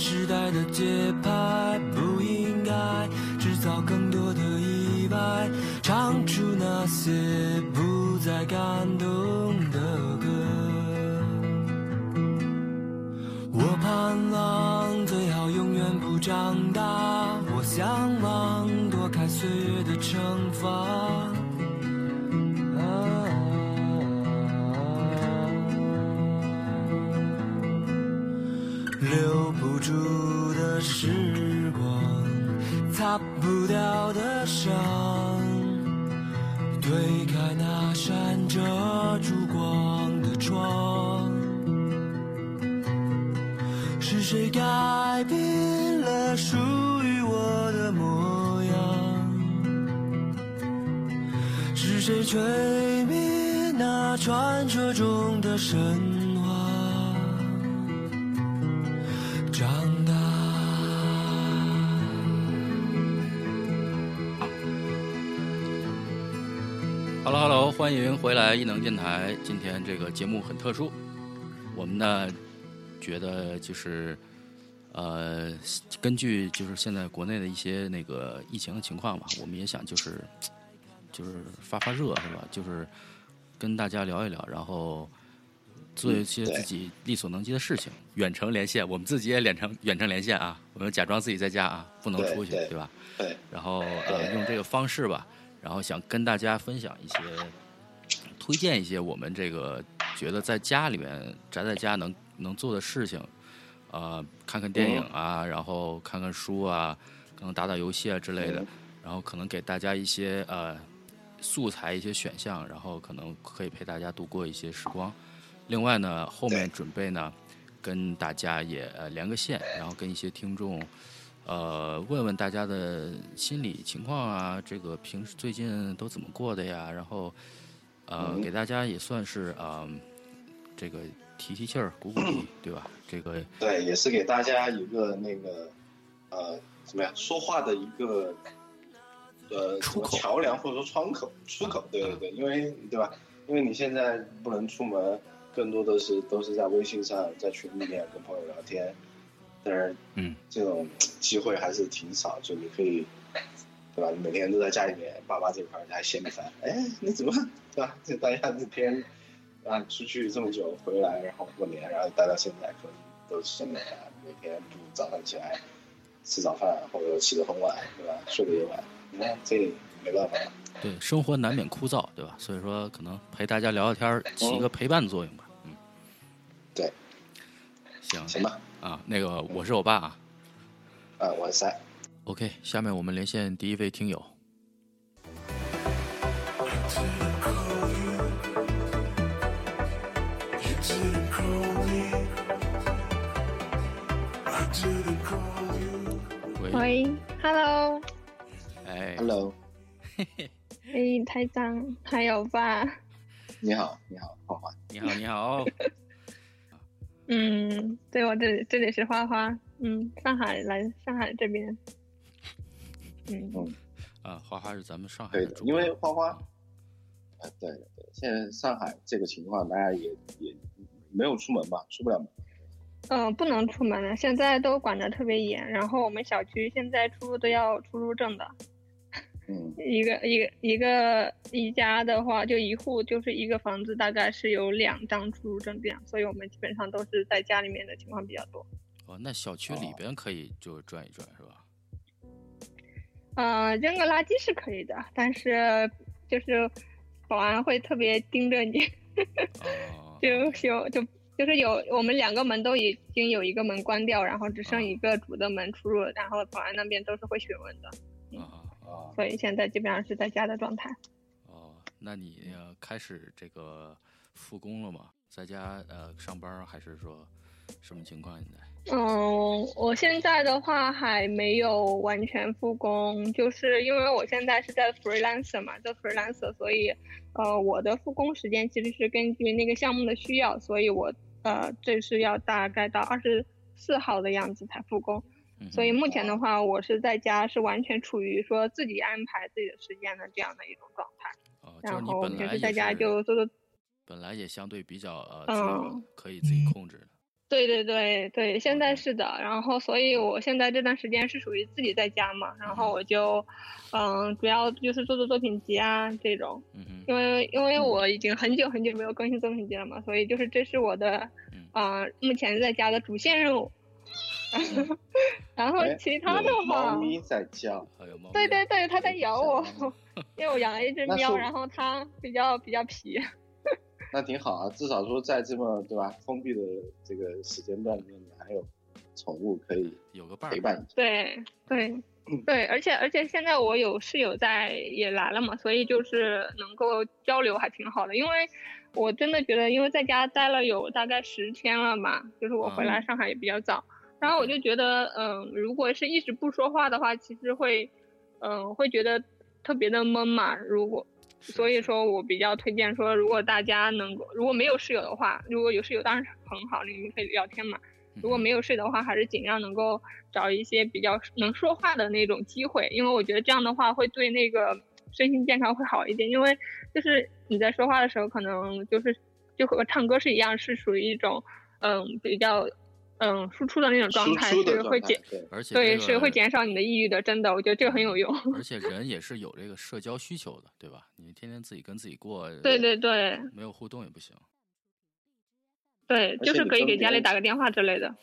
时代的节拍，不应该制造更多的意外，唱出那些不再感动的歌。我盼望最好永远不长大，我向往躲开岁月的惩罚。擦不掉的伤，推开那扇遮住光的窗。是谁改变了属于我的模样？是谁吹灭那传说中的神欢迎回来异能电台。今天这个节目很特殊，我们呢觉得就是呃，根据就是现在国内的一些那个疫情的情况嘛，我们也想就是就是发发热是吧？就是跟大家聊一聊，然后做一些自己力所能及的事情。远程连线，我们自己也远程远程连线啊，我们假装自己在家啊，不能出去，对吧？对，然后呃用这个方式吧，然后想跟大家分享一些，推荐一些我们这个觉得在家里面宅在家能能做的事情，呃，看看电影啊，然后看看书啊，可能打打游戏啊之类的嗯，然后可能给大家一些呃素材一些选项，然后可能可以陪大家度过一些时光。另外呢，后面准备呢跟大家也呃连个线，然后跟一些听众。呃，问问大家的心理情况啊，这个平时最近都怎么过的呀？然后，呃，嗯给大家也算是啊、呃这个提提气儿、鼓鼓励，对吧？这个对，也是给大家一个那个呃怎么样说话的一个呃出口桥梁或者说窗口出口，对对对，因为对吧？因为你现在不能出门，更多的是都是在微信上在群里面跟朋友聊天，但是嗯，这种机会还是挺少，就你可以。对吧？你每天都在家里面，爸妈这块儿还嫌你烦，哎，你怎么对吧？就大家这天啊，出去这么久回来，然后过年，然后待到现在，可能都是每每天不早上起来吃早饭，或者起得很晚，对吧？睡得也晚，你看这没办法，对生活难免枯燥，对吧？所以说，可能陪大家聊聊天儿，起一个陪伴作用吧。嗯，对，行行吧？啊，那个我是欧巴啊。啊，我是三，OK，下面我们连线第一位听友。喂，喂，Hello，哎。Hello，哎，台长，还有吧？你好，你好，花花，你好，你好。嗯，对我这里这里是花花，嗯，上海来上海这边，嗯。嗯，啊，花花是咱们上海的，因为花花，啊，对对，现在上海这个情况，大家也也没有出门嘛，出不了门，呃，不能出门了，现在都管得特别严，然后我们小区现在出入都要出入证的，嗯，一个一个一个一家的话，就一户就是一个房子，大概是有两张出入证这样，所以我们基本上都是在家里面的情况比较多。哦，那小区里边可以就转一转是吧？呃，扔个垃圾是可以的，但是就是保安会特别盯着你，哦，就就就就是有我们两个门都已经有一个门关掉，然后只剩一个主的门出入，然后保安那边都是会询问的，啊啊啊，所以现在基本上是在家的状态。哦，那你呃开始这个复工了吗？在家呃上班还是说什么情况？现在？嗯，我现在的话还没有完全复工，就是因为我现在是在 freelancer 嘛，做 freelancer，所以呃我的复工时间其实是根据那个项目的需要，所以我呃这是要大概到二十四号的样子才复工。嗯所以目前的话，我是在家是完全处于说自己安排自己的时间的这样的一种状态，哦，就是然后你本来也平时在家是就做做本来也相对比较呃可以自己控制的。对对对对，现在是的。然后，所以我现在这段时间是属于自己在家嘛，然后我就，嗯，主要就是做做作品集啊这种。因为因为我已经很久很久没有更新作品集了嘛，所以就是这是我的，嗯啊、目前在家的主线任务。然后哎其他的话猫，咪在叫，还有猫。对对对，它在咬我，因为我养了一只喵，然后它比较比较皮。那挺好啊，至少说在这么对吧封闭的这个时间段里面，你还有宠物可以有个伴儿陪伴你。对对对，而且而且现在我有室友在也来了嘛，所以就是能够交流还挺好的。因为我真的觉得，因为在家待了有大概十天了嘛，就是我回来上海也比较早，然后我就觉得，嗯，如果是一直不说话的话，其实会，嗯，会觉得特别的闷嘛。如果是所以说我比较推荐说，如果大家能够，如果没有室友的话，如果有室友当然是很好，你们可以聊天嘛。如果没有睡的话，还是尽量能够找一些比较能说话的那种机会，因为我觉得这样的话会对那个身心健康会好一点。因为就是你在说话的时候，可能就是就和唱歌是一样，是属于一种嗯比较嗯输出的那种状态，出的状态是会减，对，而且对这个是会减少你的抑郁的。真的，我觉得这个很有用。而 且人也是有这个社交需求的，对吧？你天天自己跟自己过，对对对没有互动也不行。对，就是可以给家里打个电话之类的。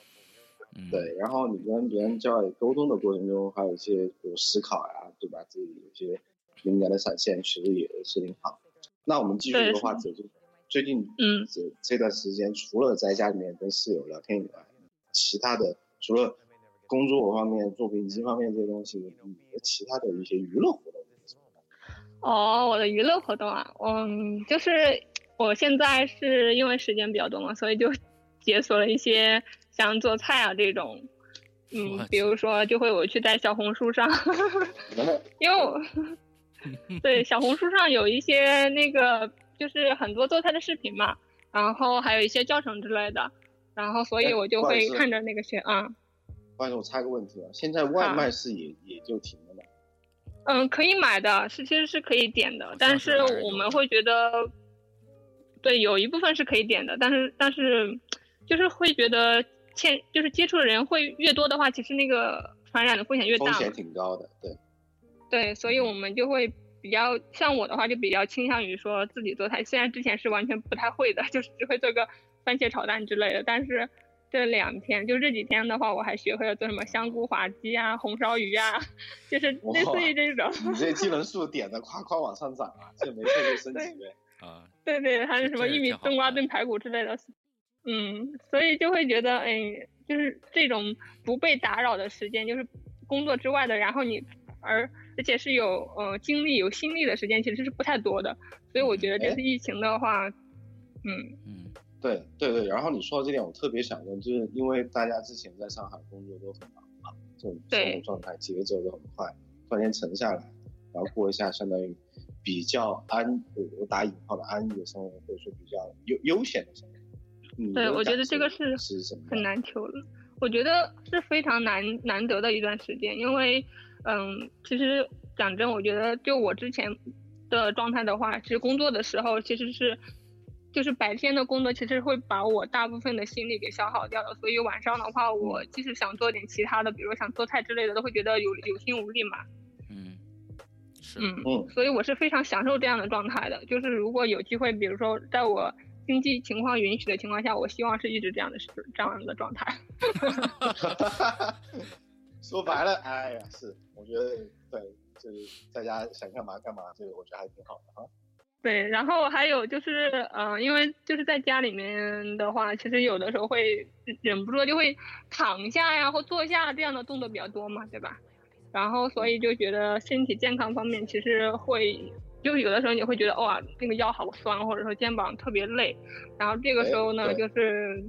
嗯，对，然后你跟别人交流沟通的过程中，还有一些比如思考呀，对吧？自己有些灵感的闪现，其实也是挺好。那我们继续对的话，是就最近嗯这这段时间，除了在家里面跟室友聊天以外，其他的除了工作方面、作品集方面这些东西，你的其他的一些娱乐活动哦，我的娱乐活动啊，嗯，就是我现在是因为时间比较多嘛，所以就解锁了一些像做菜啊这种，嗯，比如说就会我去在小红书上，的？因为我 对小红书上有一些那个就是很多做菜的视频嘛，然后还有一些教程之类的，然后所以哎我就会看着那个学啊，不好意思，我插个问题啊，现在外卖是也也就停了吗？嗯，可以买的，是其实是可以点的，但是我们会觉得，对，有一部分是可以点的，但是但是就是会觉得欠，就是接触的人会越多的话，其实那个传染的风险越大风险。挺高的，对。对，所以我们就会比较像我的话，就比较倾向于说自己做菜，虽然之前是完全不太会的，就是只会做个番茄炒蛋之类的，但是。这两天就这几天的话，我还学会了做什么香菇滑鸡啊、红烧鱼啊，就是类似于这种。你这技能树点的夸夸往上涨啊，这没事就升级呗。啊，对对，还有什么玉米冬瓜炖排骨之类的，嗯，所以就会觉得，哎，就是这种不被打扰的时间，就是工作之外的，然后你而而且是有呃精力、有心力的时间，其实是不太多的。所以我觉得这哎次疫情的话，嗯，嗯对对对，然后你说到这点，我特别想问，就是因为大家之前在上海工作都很忙嘛，这种生活状态节奏都很快，突然间沉下来，然后过一下相当于比较安，我我打引号的安逸的生活，或者说比较悠悠闲的生活。对我觉得这个是？很难求了。我觉得是非常难难得的一段时间，因为，嗯，其实讲真，我觉得就我之前的状态的话，其实工作的时候其实是，就是白天的工作其实会把我大部分的心力给消耗掉了，所以晚上的话，我即使想做点其他的，比如想做菜之类的，都会觉得有有心无力嘛。嗯，是，嗯，嗯所以我是非常享受这样的状态的。就是如果有机会，比如说在我经济情况允许的情况下，我希望是一直这样的是这样的状态。说白了，哎呀，是，我觉得对，就是在家想干嘛干嘛，这个我觉得还挺好的哈。对，然后还有就是，呃，因为就是在家里面的话，其实有的时候会忍不住就会躺下呀或坐下这样的动作比较多嘛，对吧？然后所以就觉得身体健康方面其实会，就有的时候你会觉得哇，那个腰好酸，或者说肩膀特别累，然后这个时候呢，哎就是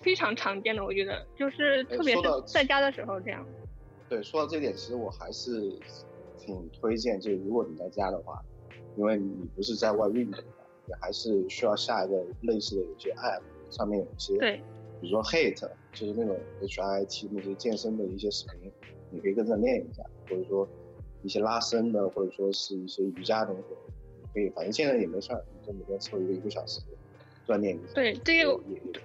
非常常见的，我觉得就是特别是在家的时候这样。对，说到这点，其实我还是挺推荐，就是如果你在家的话，因为你不是在外运动嘛，你还是需要下一个类似的有些 app，上面有一些，对，比如说 Hate，就是那种 HIIT 那些健身的一些视频，你可以跟着练一下，或者说一些拉伸的，或者说是一些瑜伽动作，你可以，反正现在也没事儿，你就每天凑一个一个小时，锻炼一下。对，这个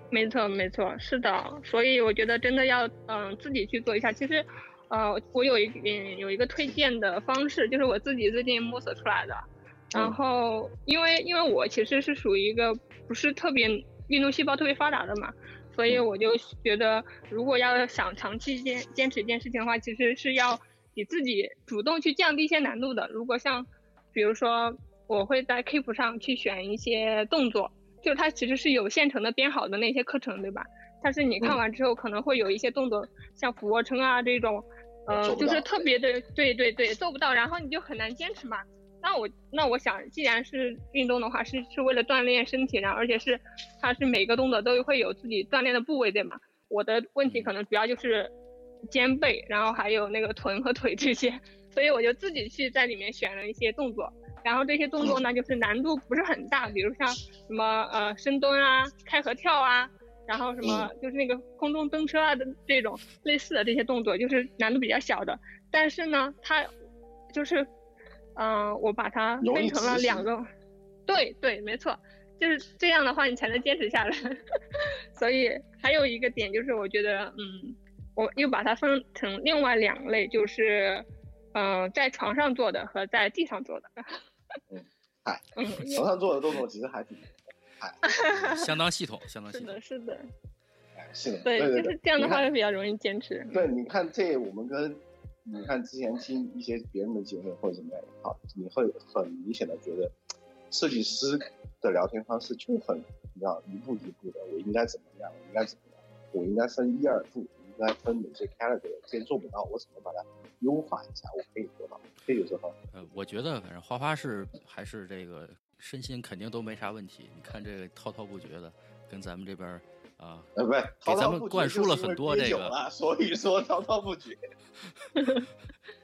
没错，没错，是的，所以我觉得真的要嗯、自己去做一下。其实，呃，我有一嗯有一个推荐的方式，就是我自己最近摸索出来的。然嗯后，因为因为我其实是属于一个不是特别运动细胞特别发达的嘛，所以嗯我就觉得，如果要想长期坚坚持一件事情的话，其实是要你自己主动去降低一些难度的。如果像，比如说我会在 Keep 上去选一些动作，就是它其实是有现成的编好的那些课程，对吧？但是你看嗯完之后，可能会有一些动作，像俯卧撑啊这种，呃，就是特别的，对对对，做不到，然后你就很难坚持嘛。那我那我想，既然是运动的话，是是为了锻炼身体，然后而且是它是每个动作都会有自己锻炼的部位，对吗？我的问题可能主要就是肩背，然后还有那个臀和腿这些，所以我就自己去在里面选了一些动作，然后这些动作呢，就是难度不是很大，比如像什么呃深蹲啊、开合跳啊，然后什么就是那个空中蹬车啊的这种类似的这些动作，就是难度比较小的。但是呢，它就是，嗯、我把它分成了两个，对对，没错，就是这样的话你才能坚持下来。所以还有一个点就是，我觉得，嗯，我又把它分成另外两类，就是，嗯、在床上做的和在地上做的。嗯嗨嗯，床上做的动作其实还挺，相当系统，相当系统是的，。是的，哎，是的，对，对就是这样的话就比较容易坚持。对，你看这我们跟你看之前听一些别人的节目或者怎么样也好，你会很明显的觉得设计师的聊天方式就很，你知道一步一步的，我应该怎么样，我应该怎么样，我应该分一二步，应该分哪些 category，这些做不到，我怎么把它优化一下，我可以做到，这就是很呃，我觉得反正花花是还是这个身心肯定都没啥问题。你看这个滔滔不绝的，跟咱们这边啊，呃，不是，滔咱们灌输了很多这个所以说滔滔不绝。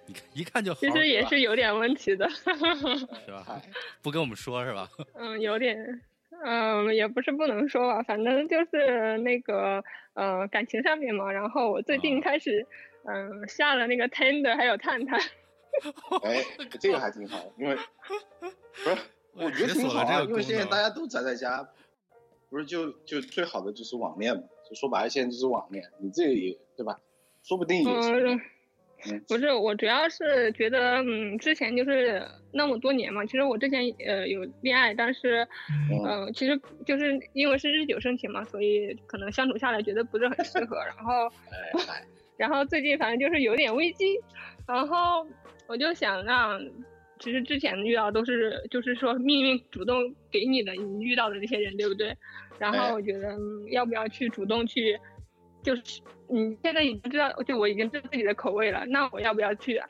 你看一看就好，其实也是有点问题的，是吧？哎，不跟我们说是吧？嗯，有点，嗯，也不是不能说吧，反正就是那个，呃，感情上面嘛。然后我最近啊开始，嗯，下了那个 Tender 还有探探，哎，这个还挺好，因为不是，我觉得挺好啊，因为现在大家都宅在家，不是就就最好的就是网恋嘛，就说白了，现在就是网恋，你这个也对吧？说不定也是嗯。嗯，不是，我主要是觉得，嗯，之前就是那么多年嘛，其实我之前呃有恋爱，但是，嗯嗯、其实就是因为是日久生情嘛，所以可能相处下来觉得不是很适合，然后，然后最近反正就是有点危机，然后我就想让，其实之前遇到都是就是说命运主动给你的，你遇到的那些人，对不对？然哎后我觉得、嗯要不要去主动去，就是你现在已经知道，就我已经知道自己的口味了，那我要不要去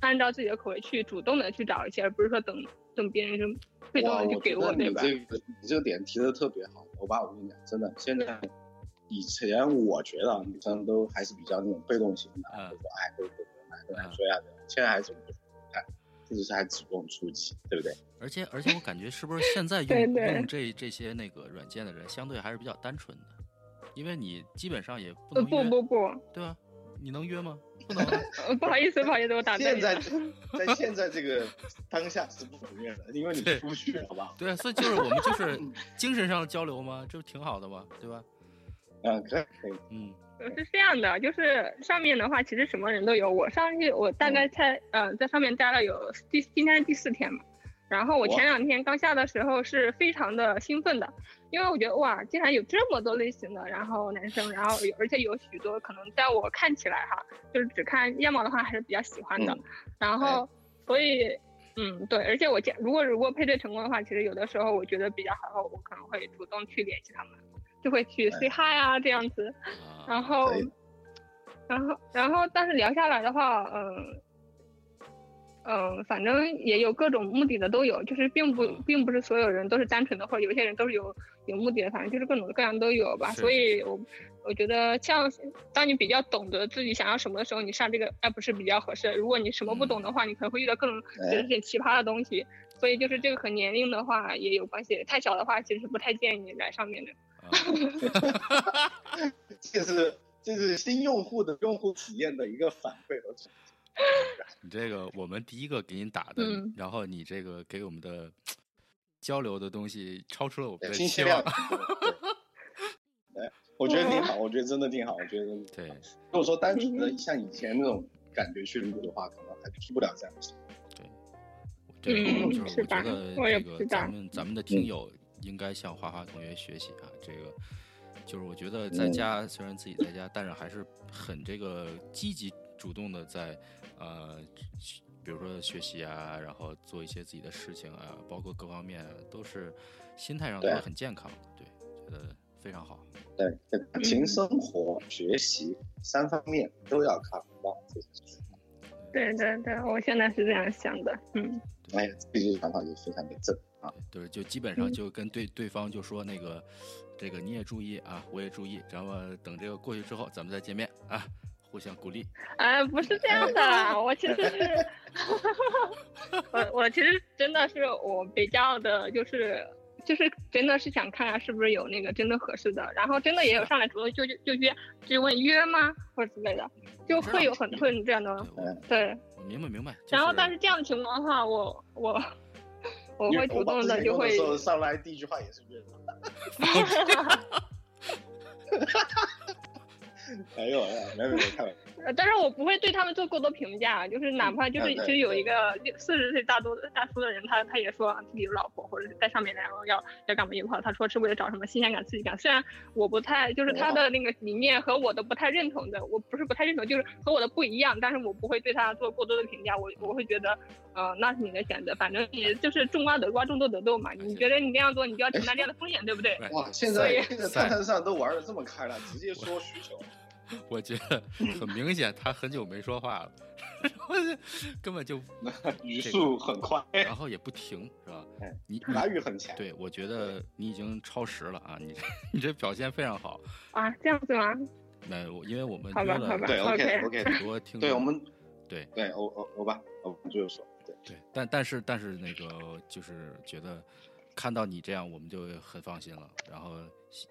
按照自己的口味去主动的去找一些，而不是说等等别人就被动的就给我对吧？你这个你这个点提的特别好，我爸我跟你讲，真的，现在以前我觉得啊女生都还是比较那种被动型的，嗯就说哎，会会会买会买追啊，现在还是这就是还主动出击，对不对？而且而且我感觉是不是现在 用对对用这这些那个软件的人，相对还是比较单纯的，因为你基本上也不呃能约，不不不，对吧？你能约吗？不能 不好意思不好意思，我打断现在你。在现在这个当下是不能约的，因为你出不去，好不好？对，所以就是我们就是精神上的交流嘛，这不挺好的嘛？对吧？嗯，可以可以，嗯呃是这样的，就是上面的话，其实什么人都有。我上去，我大概才呃在上面待了有第今天是第四天嘛。然后我前两天刚下的时候是非常的兴奋的，因为我觉得哇，竟然有这么多类型的，然后男生，然后而且有许多可能在我看起来哈，就是只看样貌的话还是比较喜欢的。嗯然后所以嗯对，而且我见如果如果配对成功的话，其实有的时候我觉得比较好，我可能会主动去联系他们，就会去 say hi 啊这样子。啊，然后，然后，然后，但是聊下来的话，嗯，嗯，反正也有各种目的的都有，就是并不嗯并不是所有人都是单纯的，或者有些人都是有有目的的，反正就是各种各样都有吧。所以我我觉得像当你比较懂得自己想要什么的时候，你上这个 app 是比较合适。如果你什么不懂的话，你可能会遇到各种哎觉得挺奇葩的东西。所以就是这个和年龄的话也有关系，太小的话其实是不太建议你来上面的。啊 这是这是新用户的用户体验的一个反馈和总结。你这个我们第一个给你打的，嗯然后你这个给我们的交流的东西超出了我们的期望量。对，我觉得挺好，我觉得真的挺好，我觉得对。如果说单纯的像以前那种感觉去录的话，可能还出不了这样的。对，嗯就是我觉得这个不知道咱们咱们的听友应该向花花同学学习啊，这个就是我觉得在嗯。家虽然自己在家，但是还是很这个积极主动的在呃，比如说学习啊，然后做一些自己的事情啊，包括各方面都是心态上都很健康的，对，觉得非常好。对，感情生活、学习三方面都要考虑到。这个是对对对，我现在是这样想的，嗯，哎，这个想法就非常的正啊。对，就是就基本上嗯就跟对对方就说那个，这个你也注意啊，我也注意，然后等这个过去之后，咱们再见面啊，互相鼓励。哎，不是这样的，我其实是，我我其实真的是我比较的，就是就是真的是想看看是不是有那个真的合适的，然后真的也有上来主动就就就约就问约吗或者之类的，就会有很会有这样的对，明白明白。然后但是这样的情况的话，我我我会主动的就会上来第一句话也是约。没有，没有，没有，开玩笑。呃，但是我不会对他们做过多评价，就是哪怕就是其实有一个四十岁大多大叔的人，他他也说自己有老婆或者是在上面，然后要要干嘛一块儿，他说是为了找什么新鲜感、刺激感。虽然我不太就是他的那个理念和我的不太认同的，我不是不太认同，就是和我的不一样，但是我不会对他做过多的评价，我我会觉得，呃，那是你的选择，反正你就是种瓜得瓜，种豆得豆嘛，你觉得你这样做，你就要承担这样的风险，对不对？哇，现在现在探探上都玩的这么开了，直接说需求。我觉得很明显，他很久没说话了，然后就根本就，语速很快，然后也不停，是吧哎？你达语很强。对，我觉得你已经超时了啊！你这你这表现非常好。啊，这样子吗？那我因为我们约了对 OK，OK，OK，很多听众，对我们，对对，欧欧欧巴，我们就是说，对，对，但但是但是那个就是觉得看到你这样，我们就很放心了。然后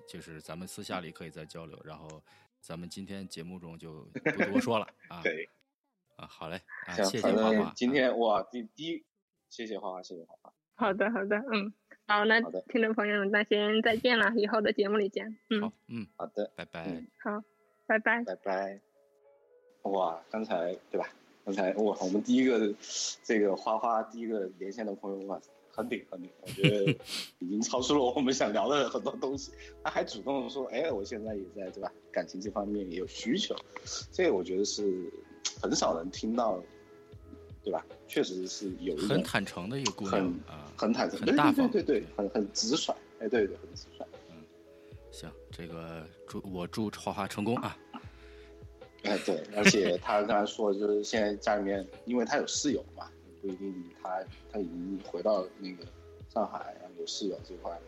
就是咱们私下里可以再交流，然后咱们今天节目中就不多说了 啊。对，啊，好嘞啊，谢谢花花。今天哇，第第一，谢谢花花，谢谢花花。好的好的，嗯，好，那好听众朋友们，那先再见了，以后的节目里见，嗯好，，嗯，好的，拜拜。嗯好，拜拜。拜拜。哇，刚才对吧？刚才哇，我们第一个这个花花第一个连线的朋友哇，很顶很顶，我觉得已经超出了我们想聊的很多东西。他还主动说，哎，我现在也在对吧？感情这方面也有需求，这个我觉得是很少能听到，对吧？确实是有一很坦诚的一个姑娘很啊，很坦诚，很大方，对对对对，很很直率，哎，对对，很直率。行，这个祝我祝花花成功啊！哎，对，而且他刚才说，就是现在家里面，因为他有室友嘛，不一定他他已经回到那个上海，然后有室友这块，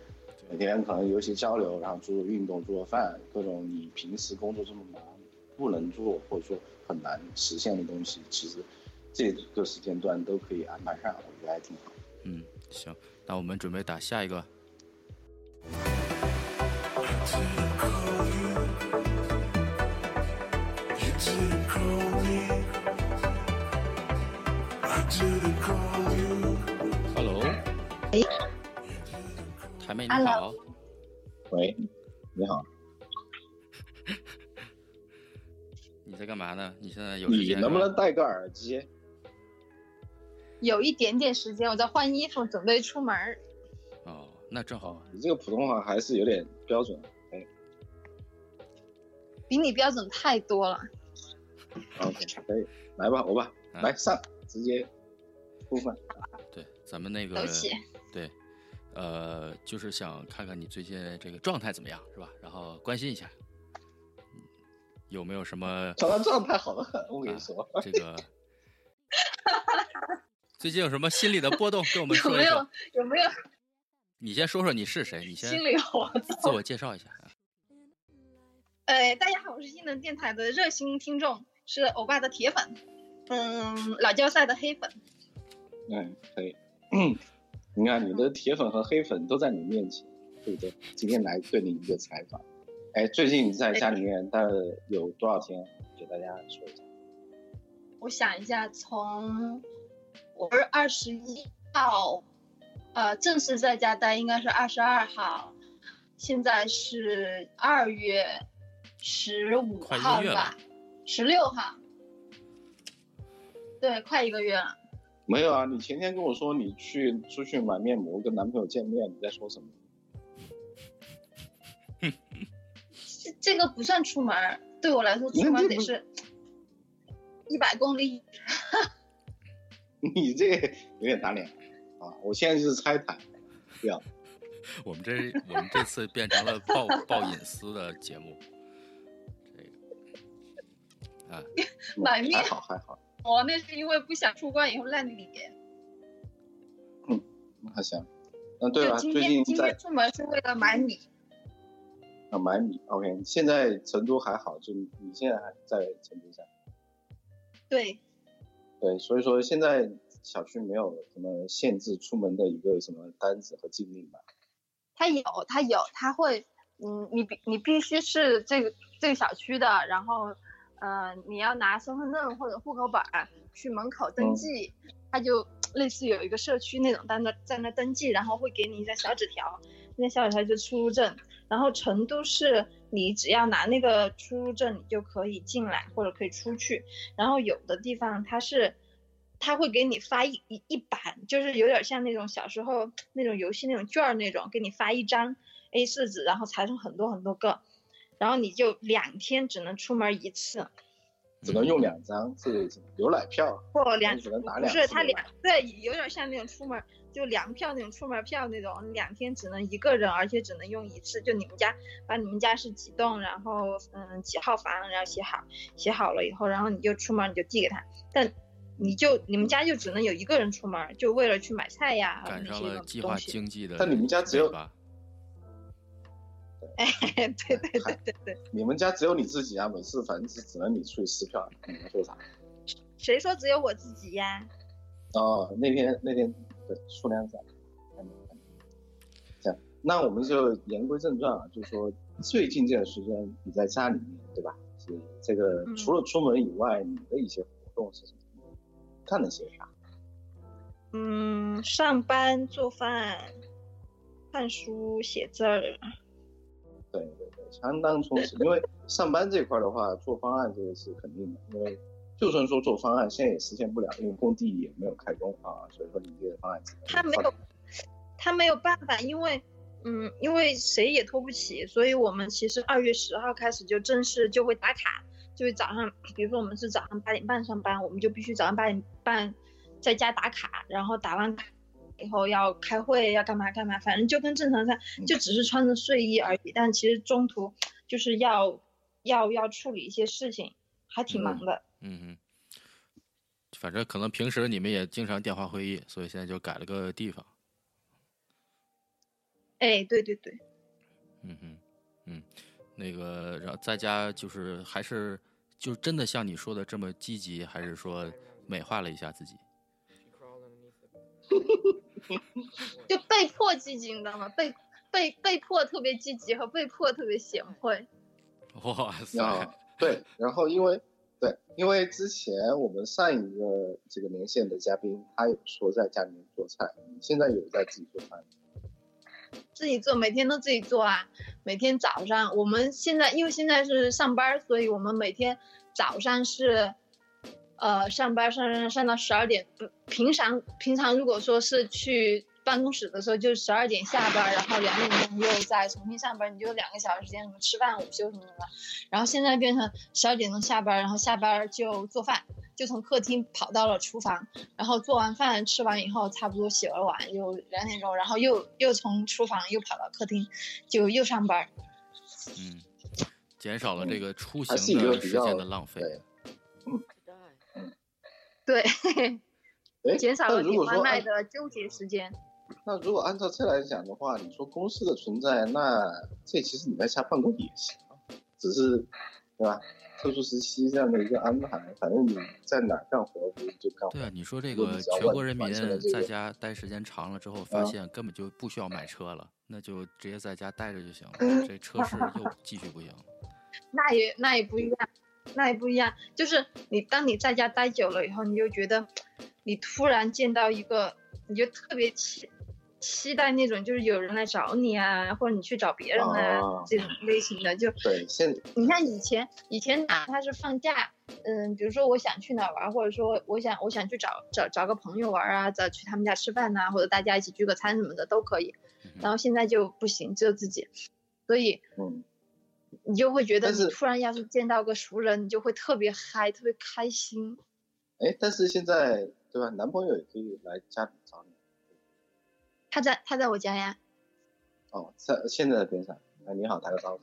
每天可能有一些交流，然后做做运动、做做饭，各种你平时工作这么忙不能做或者说很难实现的东西，其实这个时间段都可以安排上，我觉得还挺好。嗯，行，那我们准备打下一个。妹你 Hello 好，喂，你好，你在干嘛呢？你现在有时你间能不能戴个耳机？有一点点时间，我在换衣服，准备出门儿。哦，那正好哦，你这个普通话还是有点标准。哎比你标准太多了。，OK，可以，来吧，我吧，啊来上，直接部分。对，咱们那个对，呃，就是想看看你最近这个状态怎么样，是吧？然后关心一下，嗯有没有什么 小他状态好的很，我跟你说。这个 最近有什么心理的波动，跟我们有没有说一说。有没有你先说说你是谁，你先心里活自？我介绍一下啊。呃，大家好，我是异能电台的热心听众，是欧巴的铁粉，嗯，老教赛的黑粉。嗯，可以。你看，你的铁粉和黑粉都在你面前，对不对？今天来对你一个采访。哎，最近你在家里面待了有多少天？给大家说一下。我想一下，从我是二十一号呃，正式在家待应该是二十二号，现在是二月十五号吧，十六号，对，快一个月了。没有啊，你前天跟我说你去出去买面膜，跟男朋友见面，你在说什么？这这个不算出门，对我来说出门得是一百公里。你这个有点打脸啊！我现在就是拆台，不要。我们这我们这次变成了爆爆隐私的节目，这个 啊，买面还好还好，我那是因为不想出关以后烂脸。还行。嗯，对了，最近今天出门是为了买米。啊买米。OK，现在成都还好，就你你现在还在成都下。对，对，所以说现在小区没有什么限制出门的一个什么单子和禁令吧？他有，他有，他会，嗯，你必你必须是这个这个小区的，然后，呃，你要拿身份证或者户口本儿去门口登记，他就类似有一个社区那种在那在那登记，然后会给你一张小纸条，那小纸条就是出入证。然后成都是你只要拿那个出入证，你就可以进来或者可以出去。然后有的地方它是，他会给你发一一一版，就是有点像那种小时候那种游戏那种券儿那种，给你发一张 A 4纸，然后裁成很多很多个，然后你就两天只能出门一次，只能用两张，是有奶票，或两只能打不两不是他两对，有点像那种出门就粮票那种出门票那种，两天只能一个人，而且只能用一次。就你们家把你们家是几栋，然后嗯几号房，然后写好，写好了以后，然后你就出门你就递给他，但你就你们家就只能有一个人出门，就为了去买菜呀赶上那些了计划。经济的，但你们家只有吧？哎，对对对对对，你们家只有你自己啊，每次反正只只能你出去撕票，你能说啥？谁说只有我自己呀？哦，那天那天对数量在，那我们就言归正传啊，就是说最近这段时间你在家里面，对吧？是这个嗯除了出门以外，你的一些活动是什么？干了些啥？嗯，上班、做饭、看书、写字儿。对对对，相当充实。因为上班这块的话，做方案这个是肯定的，因为就算说做方案，现在也实现不了，因为工地也没有开工啊，所以说你这个方案他没有，他没有办法，因为，嗯，因为谁也拖不起，所以我们其实二月十号开始就正式就会打卡，就是早上，比如说我们是早上八点半上班，我们就必须早上八点半在家打卡，然后打完卡以后要开会要干嘛干嘛，反正就跟正常上，就只是穿着睡衣而已，但其实中途就是要要要处理一些事情，还挺忙的。嗯哼，反正可能平时你们也经常电话会议，所以现在就改了个地方。哎，对对对。嗯哼，嗯，那个，然后在家就是还是就真的像你说的这么积极，还是说美化了一下自己？就被迫积极，你知道吗？被被被迫特别积极和被迫特别贤惠。哇塞！啊，对，然后因为对，因为之前我们上一个这个连线的嘉宾，他有说在家里面做菜，现在有在自己做饭？自己做，每天都自己做啊。每天早上，我们现在因为现在是上班，所以我们每天早上是，呃，上班上上上到十二点。不平常平常如果说是去办公室的时候，就十二点下班，然后两点钟又再重新上班，你就两个小时时间，什么吃饭、午休什么的。然后现在变成十二点钟下班，然后下班就做饭，就从客厅跑到了厨房，然后做完饭吃完以后，差不多洗完碗又两点钟，然后又又从厨房又跑到客厅，就又上班。嗯，减少了这个出行的时个比较间的浪费。对，对，哎，减少了你外卖的纠结时间。那如果按照这来讲的话，你说公司的存在，那这其实你在家办公也行啊，只是对吧？特殊时期这样的一个安排，反正你在哪干活不是就干活。对啊，你说这个全国人民在家待时间长了之后，发嗯现根本就不需要买车了，那就直接在家待着就行了。嗯 这车市又继续不行。那也那也不一样，那也不一样。就是你当你在家待久了以后，你就觉得，你突然见到一个，你就特别期期待那种就是有人来找你啊，或者你去找别人啊、哦这种类型的。就对，现你看以前以前哪怕是放假，嗯，比如说我想去哪儿玩，或者说我想我想去找找找个朋友玩啊，找去他们家吃饭呐、或者大家一起聚个餐什么的都可以。然后现在就不行，只有自己，所以嗯，你就会觉得你突然要是见到个熟人，你就会特别嗨，特别开心。哎，但是现在对吧？男朋友也可以来家里找你。他在他在我家呀，哦，在现在在边上。哎，你好，打个招呼。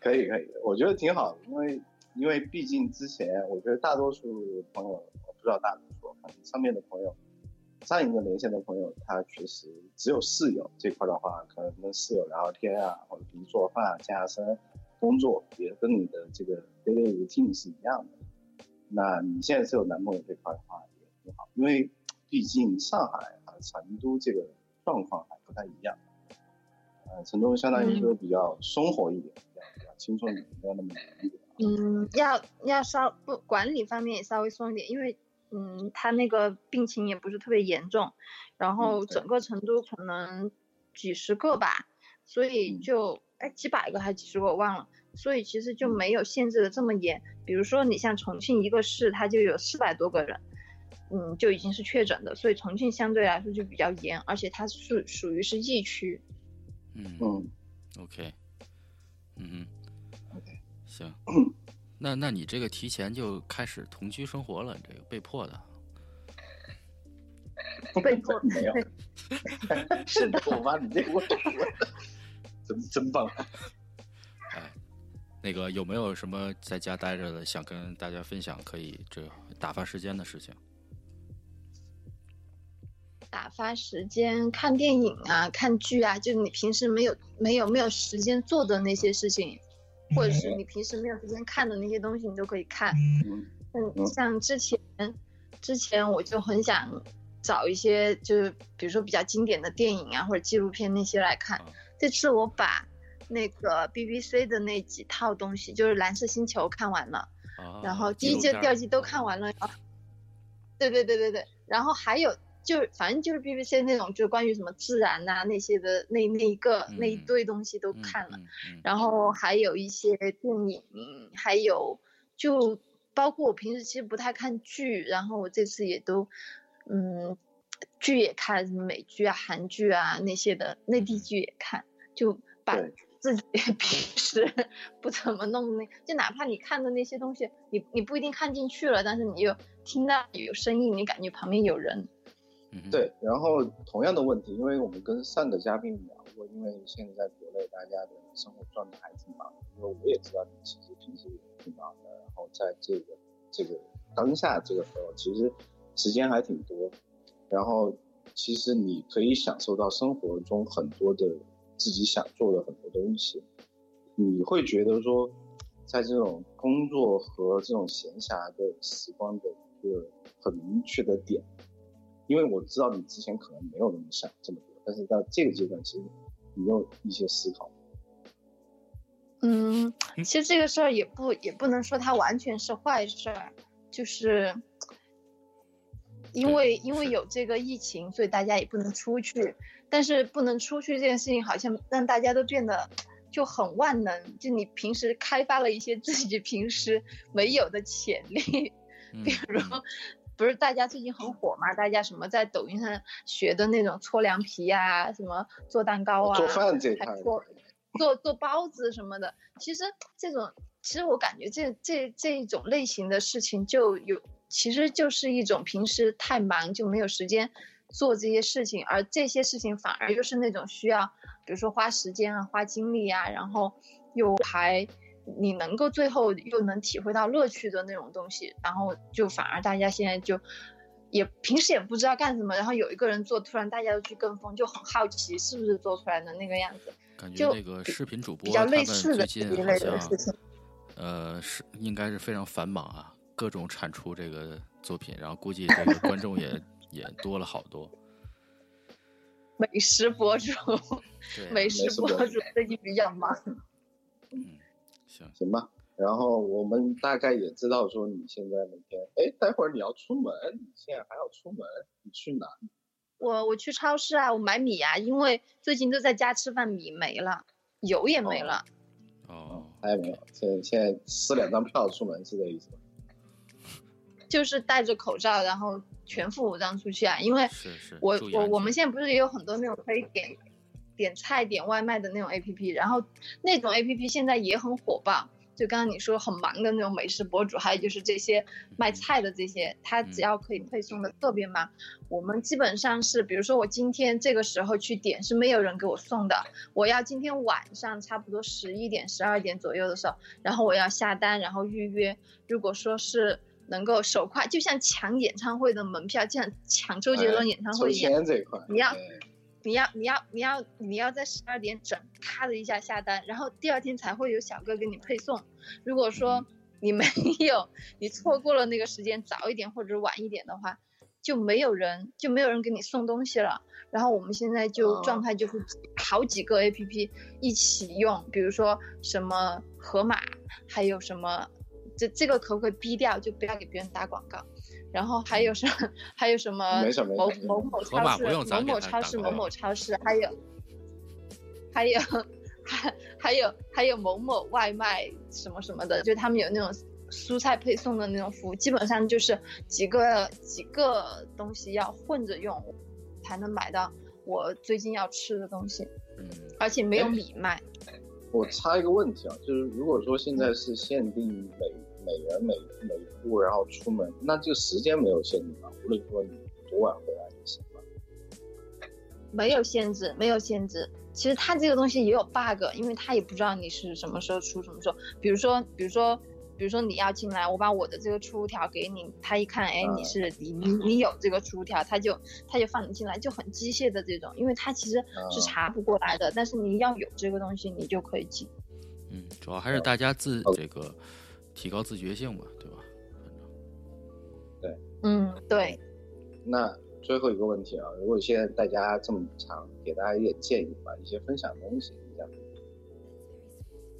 可以可以，我觉得挺好的，因为因为毕竟之前我觉得大多数朋友，我不知道大多数，上面的朋友，上一个连线的朋友，他确实只有室友这块的话，可能跟室友聊聊天啊，或者平时做饭、健身、工作，也跟你的这个 daily routine 是一样的。那你现在是有男朋友这块的话也挺好，因为毕竟上海和成都这个状况还不太一样。呃，成都相当于说比较生活一点，比较比较轻松一点，没有那么严一点。嗯，要要稍不管理方面也稍微松一点，因为嗯，他那个病情也不是特别严重，然后整个成都可能几十个吧，所以嗯。就哎几百个还是几十个我忘了，所以其实就嗯。没有限制的这么严。比如说你像重庆一个市，它就有四百多个人，嗯，就已经是确诊的，所以重庆相对来说就比较严，而且它是属于是疫区。嗯。嗯，，OK，嗯哼。OK 行，那那你这个提前就开始同居生活了，你这个被迫的。被迫没有，是的，我把你这个问题真真棒。哎，那个有没有什么在家待着的想跟大家分享，可以这打发时间的事情？打发时间看电影啊、看剧啊，就你平时没有没有没有时间做的那些事情，或者是你平时没有时间看的那些东西，你都可以看。嗯嗯，嗯像之前之前我就很想找一些就是比如说比较经典的电影啊或者纪录片那些来看嗯。这次我把那个 BBC 的那几套东西，就是《蓝色星球》看完了。啊，然后第一季、第二季都看完了。对对对对对，然后还有就反正就是 BBC 那种，就关于什么自然呐、那些的那那一个、那一嗯堆东西都嗯看了，然后还有一些电影，还有就包括我平时其实不太看剧，然后我这次也都嗯剧也看，什么美剧啊、韩剧啊那些的，内地剧也看，就把自己 平时不怎么弄的那，就哪怕你看的那些东西，你你不一定看进去了，但是你又听到有声音，你感觉旁边有人，对，然后同样的问题，因为我们跟上个嘉宾聊过，因为现在国内大家的生活状态还挺忙的，因为我也知道你其实平时也挺忙的，然后在这个这个当下这个时候，其实时间还挺多，然后其实你可以享受到生活中很多的自己想做的很多东西，你会觉得说，在这种工作和这种闲暇的时光的一个很明确的点。因为我知道你之前可能没有那么想这么多，但是到这个阶段，其实你有一些思考。嗯，其实这个事儿也不也不能说它完全是坏事儿，就是因为因为有这个疫情，所以大家也不能出去。但是不能出去这件事情，好像让大家都变得就很万能。就你平时开发了一些自己平时没有的潜力，嗯比如嗯不是大家最近很火嘛？大家什么在抖音上学的那种搓凉皮呀、什么做蛋糕啊，做饭这一块，做做做包子什么的。其实这种，其实我感觉这这这一种类型的事情就有，其实就是一种平时太忙就没有时间做这些事情，而这些事情反而就是那种需要，比如说花时间啊、花精力啊，然后又还你能够最后又能体会到乐趣的那种东西，然后就反而大家现在就。也平时也不知道干什么，然后有一个人做，突然大家都去跟风，就很好奇是不是做出来的那个样子。感觉就那个视频主播比较类似的最近这一类的事情。呃是应该是非常繁忙啊，各种产出这个作品，然后估计这个观众也 也多了好多。美食博主，美食博主最近比较忙。嗯，行，行吧？然后我们大概也知道说你现在每天，哎，待会儿你要出门，你现在还要出门，你去哪？我我去超市啊，我买米啊，因为最近都在家吃饭，米没了，油也没了。哦，还有没有？现在现在撕两张票出门是这意思吗？就是戴着口罩，然后全副武装出去啊，因为是是，我我我们现在不是也有很多那种可以点点菜、点外卖的那种 A P P，然后那种 A P P 现在也很火爆。就刚刚你说很忙的那种美食博主，还有就是这些卖菜的这些，他只要可以配送的特别忙。我们基本上是，比如说我今天这个时候去点是没有人给我送的，我要今天晚上差不多十一点、十二点左右的时候，然后我要下单，然后预约。如果说是能够手快，就像抢演唱会的门票，就像抢周杰伦演唱会一样，签这一块，你要哎你要你要你要你要在十二点整咔的一下下单，然后第二天才会有小哥给你配送。如果说你没有，你错过了那个时间，早一点或者晚一点的话，就没有人就没有人给你送东西了。然后我们现在就哦状态就是好几个 A P P 一起用，比如说什么盒马，还有什么这这个可不可以逼掉？就不要给别人打广告。然后还有什么？还有什么没事没某事某某超市、某某超市、某某超市，还有还有 还还有还有某某外卖什么什么的，就他们有那种蔬菜配送的那种服务，基本上就是几个几个东西要混着用，才能买到我最近要吃的东西，嗯，而且没有哎米卖。我插一个问题啊，就是如果说现在是限定每每人每每户，然后出门，那这个时间没有限定吗？无论说你多晚回来就行了。没有限制，没有限制。其实它这个东西也有 bug，因为他也不知道你是什么时候出什么时候。比如说，比如说，比如说你要进来，我把我的这个出入条给你，他一看，哎，嗯你是你你你有这个出入条，他就他就放你进来，就很机械的这种，因为他其实是嗯查不过来的。但是你要有这个东西，你就可以进。嗯，主要还是大家自哦这个提高自觉性吧，对吧？对嗯，对。那最后一个问题啊，如果现在大家这么长，给大家一点建议吧，一些分享的东西。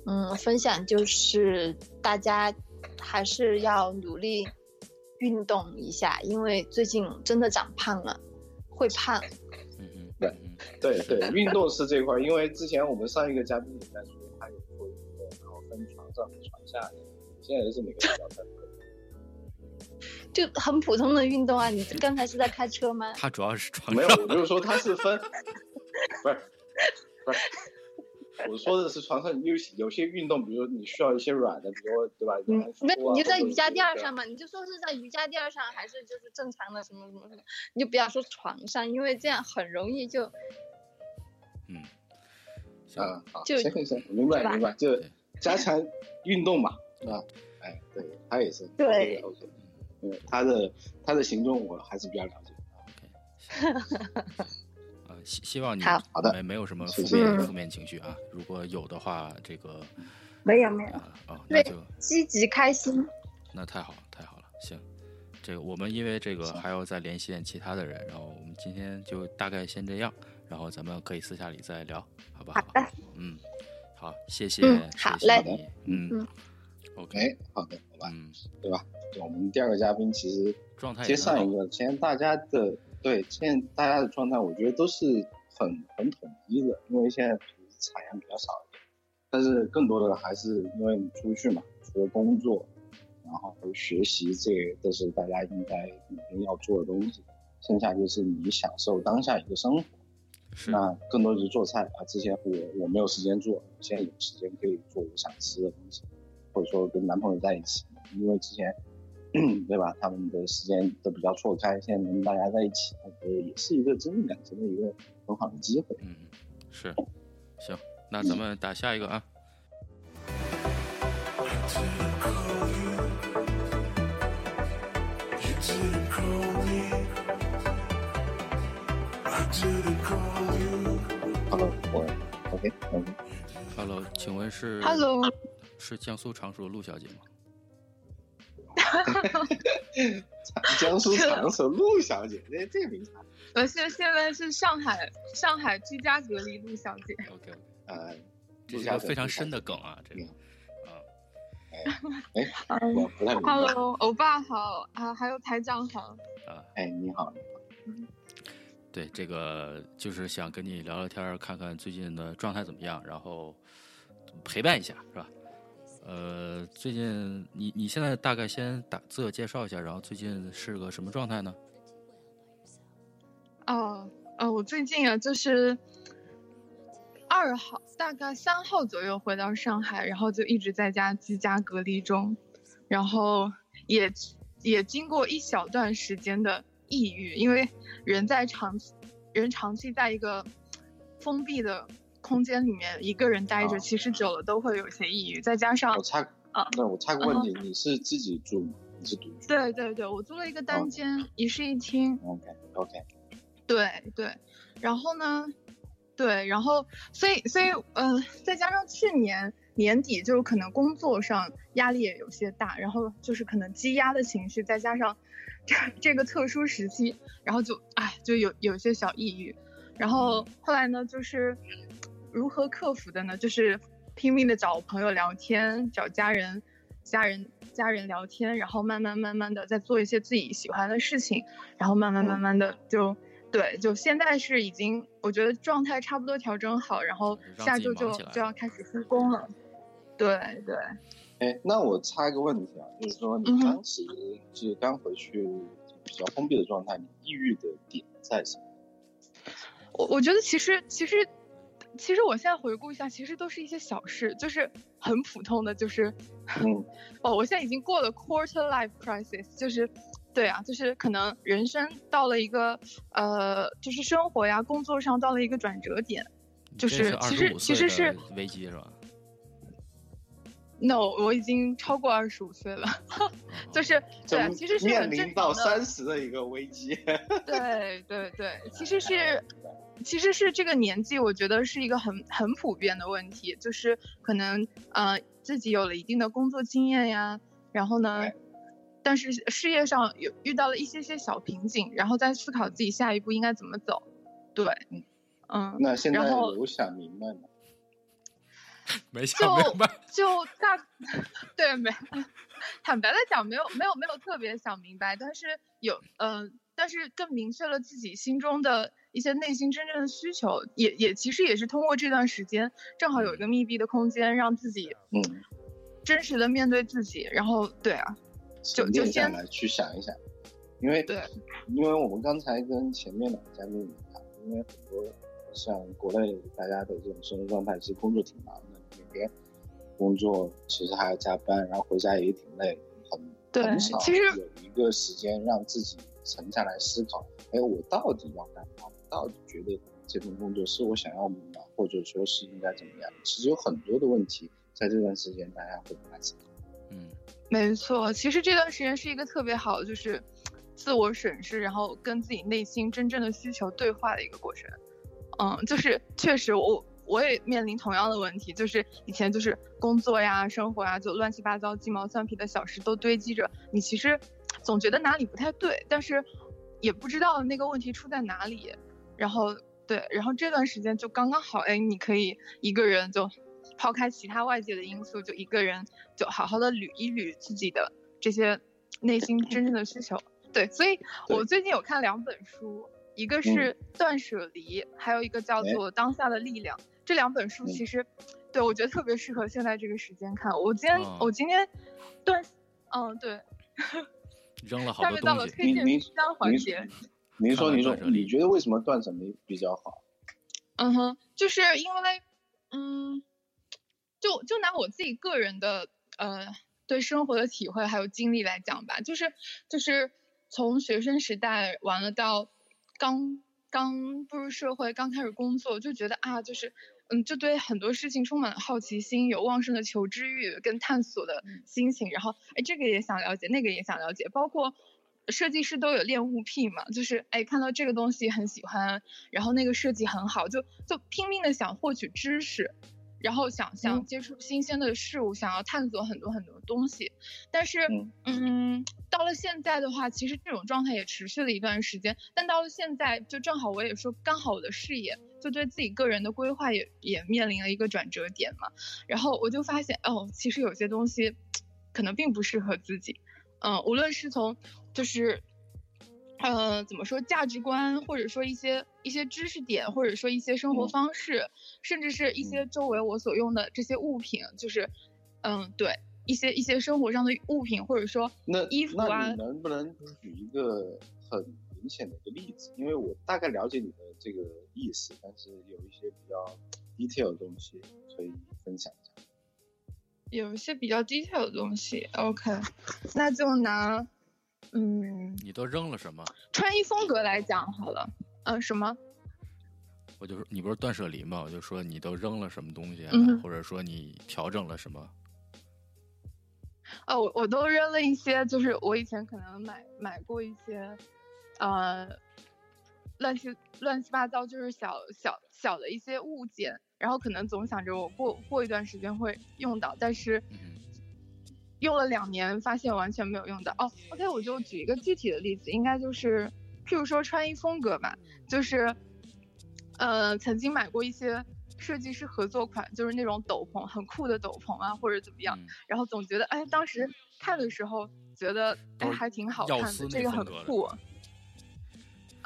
嗯，分享就是大家还是要努力运动一下，因为最近真的长胖了，会胖。嗯嗯，对对对，运动是这块，因为之前我们上一个嘉宾也在说，他有做运动，然后分床上和床下，现在是哪个比较在就很普通的运动啊！你刚才是在开车吗？他主要是床没有，上我就是说他是分，不是不是，我说的是床上有有些运动，比如你需要一些软的，比如对吧？嗯，那那你就在瑜伽垫上嘛，你就说是在瑜伽垫上，还是就是正常的什么什么什么，你就不要说床上，因为这样很容易就嗯，啊，好，就行行行，明白明白，就加强运动嘛，啊，哎，对他也是对，OK，嗯，他的他的行动我还是比较了解。呃，希希望你好好的没没有什么负面嗯负面情绪啊，如果有的话，这个没有没有啊哦，那就积极开心。那太好了，太好了，行。这个我们因为这个还要再连线其他的人，然后我们今天就大概先这样，然后咱们可以私下里再聊，好不好？好的，嗯，好，谢谢，嗯好嘞谢谢你，嗯嗯，OK，哎，好的，好吧，嗯，对吧？我们第二个嘉宾其实状态也接上一个，现在大家的对现在大家的状态，我觉得都是很很统一的，因为现在产量比较少一点，但是更多的还是因为你出去嘛，除了工作，然后学习，这个都是大家应该每天要做的东西，剩下就是你享受当下一个生活。是，那更多就是做菜啊，之前我我没有时间做，现在有时间可以做我想吃的东西，或者说跟男朋友在一起，因为之前 对吧，他们的时间都比较错开，现在能大家在一起，我觉得也是一个增进感情的一个很好的机会。嗯，是，行，那咱们打下一个啊。Hello，我 OK OK，Hello，请问是 Hello，是江苏常熟陆小姐吗？江苏常熟陆小姐，这 这个名字我现现在是上海上海居家隔离陆小姐。OK，呃，这是非常深的梗啊，这个嗯啊，哎 哎，我不太明白。Hello，欧巴好啊，还有台长好。哎，你好，你好。对，这个就是想跟你聊聊天儿，看看最近的状态怎么样，然后陪伴一下，是吧？呃，最近你你现在大概先打自我介绍一下，然后最近是个什么状态呢？哦，呃，我最近啊，就是二号，大概三号左右回到上海，然后就一直在家居家隔离中，然后也也经过一小段时间的抑郁，因为人在长人长期在一个封闭的空间里面一个人待着，啊。其实久了都会有些抑郁，再加上我插，啊那我插个问题，你是自己住吗？你是独居？对对对，我租了一个单哦间，一室一厅。？OK OK，对对，然后呢，对，然后所以所以呃，再加上去年年底就是可能工作上压力也有些大，然后就是可能积压的情绪，再加上这这个特殊时期，然后就哎就有有些小抑郁，然后后来呢就是如何克服的呢？就是拼命的找朋友聊天，找家人。家人家人聊天，然后慢慢慢慢的再做一些自己喜欢的事情，然后慢慢慢慢的就对，就现在是已经我觉得状态差不多调整好，然后下周就就要开始复工了。对对，哎，那我插一个问题啊，就是说你当时就是刚回去比较封闭的状态，你抑郁的点在什么？我我觉得其实其实其实我现在回顾一下，其实都是一些小事，就是很普通的，就是嗯 哦，我现在已经过了 quarter life crisis，就是，对啊，就是可能人生到了一个呃，就是生活呀、工作上到了一个转折点。就这是其实其实是危机是吧？No，我已经超过二十五岁了，就是对啊，其实是面临到。三十的一个危机。对对对，其实是 其实是这个年纪，我觉得是一个很很普遍的问题，就是可能呃自己有了一定的工作经验呀，然后呢哎，但是事业上有遇到了一些些小瓶颈，然后再思考自己下一步应该怎么走。对，嗯，那现在有想明白吗？没想就明白。就大，对没，坦白的讲，没有没有没有特别想明白，但是有嗯、呃，但是更明确了自己心中的一些内心真正的需求，也也其实也是通过这段时间，正好有一个密闭的空间，让自己嗯，真实的面对自己，然后对啊，就沉就先来去想一想，因为对，因为我们刚才跟前面两个嘉宾也谈，因为很多像国内大家的这种生活状态，其实工作挺忙的，每天工作其实还要加班，然后回家也挺累，很对很少其实有一个时间让自己沉下来思考，哎，我到底要干嘛？我到底觉得这份工作是我想要的吗？或者说是应该怎么样？其实有很多的问题在这段时间大家会发现。嗯，没错，其实这段时间是一个特别好的，就是自我审视，然后跟自己内心真正的需求对话的一个过程。嗯，就是确实我我也面临同样的问题，就是以前就是工作呀、生活呀，就乱七八糟、鸡毛蒜皮的小事都堆积着，你其实总觉得哪里不太对，但是也不知道那个问题出在哪里。然后对，然后这段时间就刚刚好，哎，你可以一个人就抛开其他外界的因素，就一个人就好好的捋一捋自己的这些内心真正的需求。对，所以我最近有看两本书，一个是《断舍离》，还有一个叫做《当下的力量》。这两本书其实，对我觉得特别适合现在这个时间看。我今天、哦我今天断，嗯，对，扔了好下面到了。推荐您书单环节。您说，您说你觉得为什么断舍离比较好？嗯哼，就是因为，嗯，就就拿我自己个人的呃对生活的体会还有经历来讲吧，就是就是从学生时代完了到刚刚步入社会，刚开始工作，就觉得啊，就是嗯，就对很多事情充满了好奇心，有旺盛的求知欲跟探索的心情，然后哎，这个也想了解，那个也想了解，包括。设计师都有恋物癖嘛，就是哎看到这个东西很喜欢，然后那个设计很好，就就拼命的想获取知识，然后想想接触新鲜的事物，想要探索很多很多东西。但是，嗯嗯，到了现在的话，其实这种状态也持续了一段时间。但到了现在，就正好我也说，刚好我的事业就对自己个人的规划也也面临了一个转折点嘛。然后我就发现，哦，其实有些东西 可能并不适合自己。嗯，无论是从就是，呃，怎么说价值观，或者说一些一些知识点，或者说一些生活方式，甚至是一些周围我所用的这些物品，就是，嗯，对，一些一些生活上的物品，或者说那衣服啊。那你能不能举一个很明显的一个例子？因为我大概了解你的这个意思，但是有一些比较 detail 的东西可以分享。有一些比较 detail 的东西，OK，那就拿，嗯，你都扔了什么？穿衣风格来讲好了，嗯，什么？我就说你不是断舍离吗？我就说你都扔了什么东西，或者说你调整了什么？哦，我我都扔了一些，就是我以前可能买买过一些，呃，乱七乱七八糟，就是小小小的一些物件。然后可能总想着我过过一段时间会用到，但是用了两年发现完全没有用到。哦，OK，我就举一个具体的例子，应该就是譬如说穿衣风格吧，就是呃曾经买过一些设计师合作款，就是那种斗篷很酷的斗篷啊或者怎么样，然后总觉得哎当时看的时候觉得哎还挺好看的，这个很酷。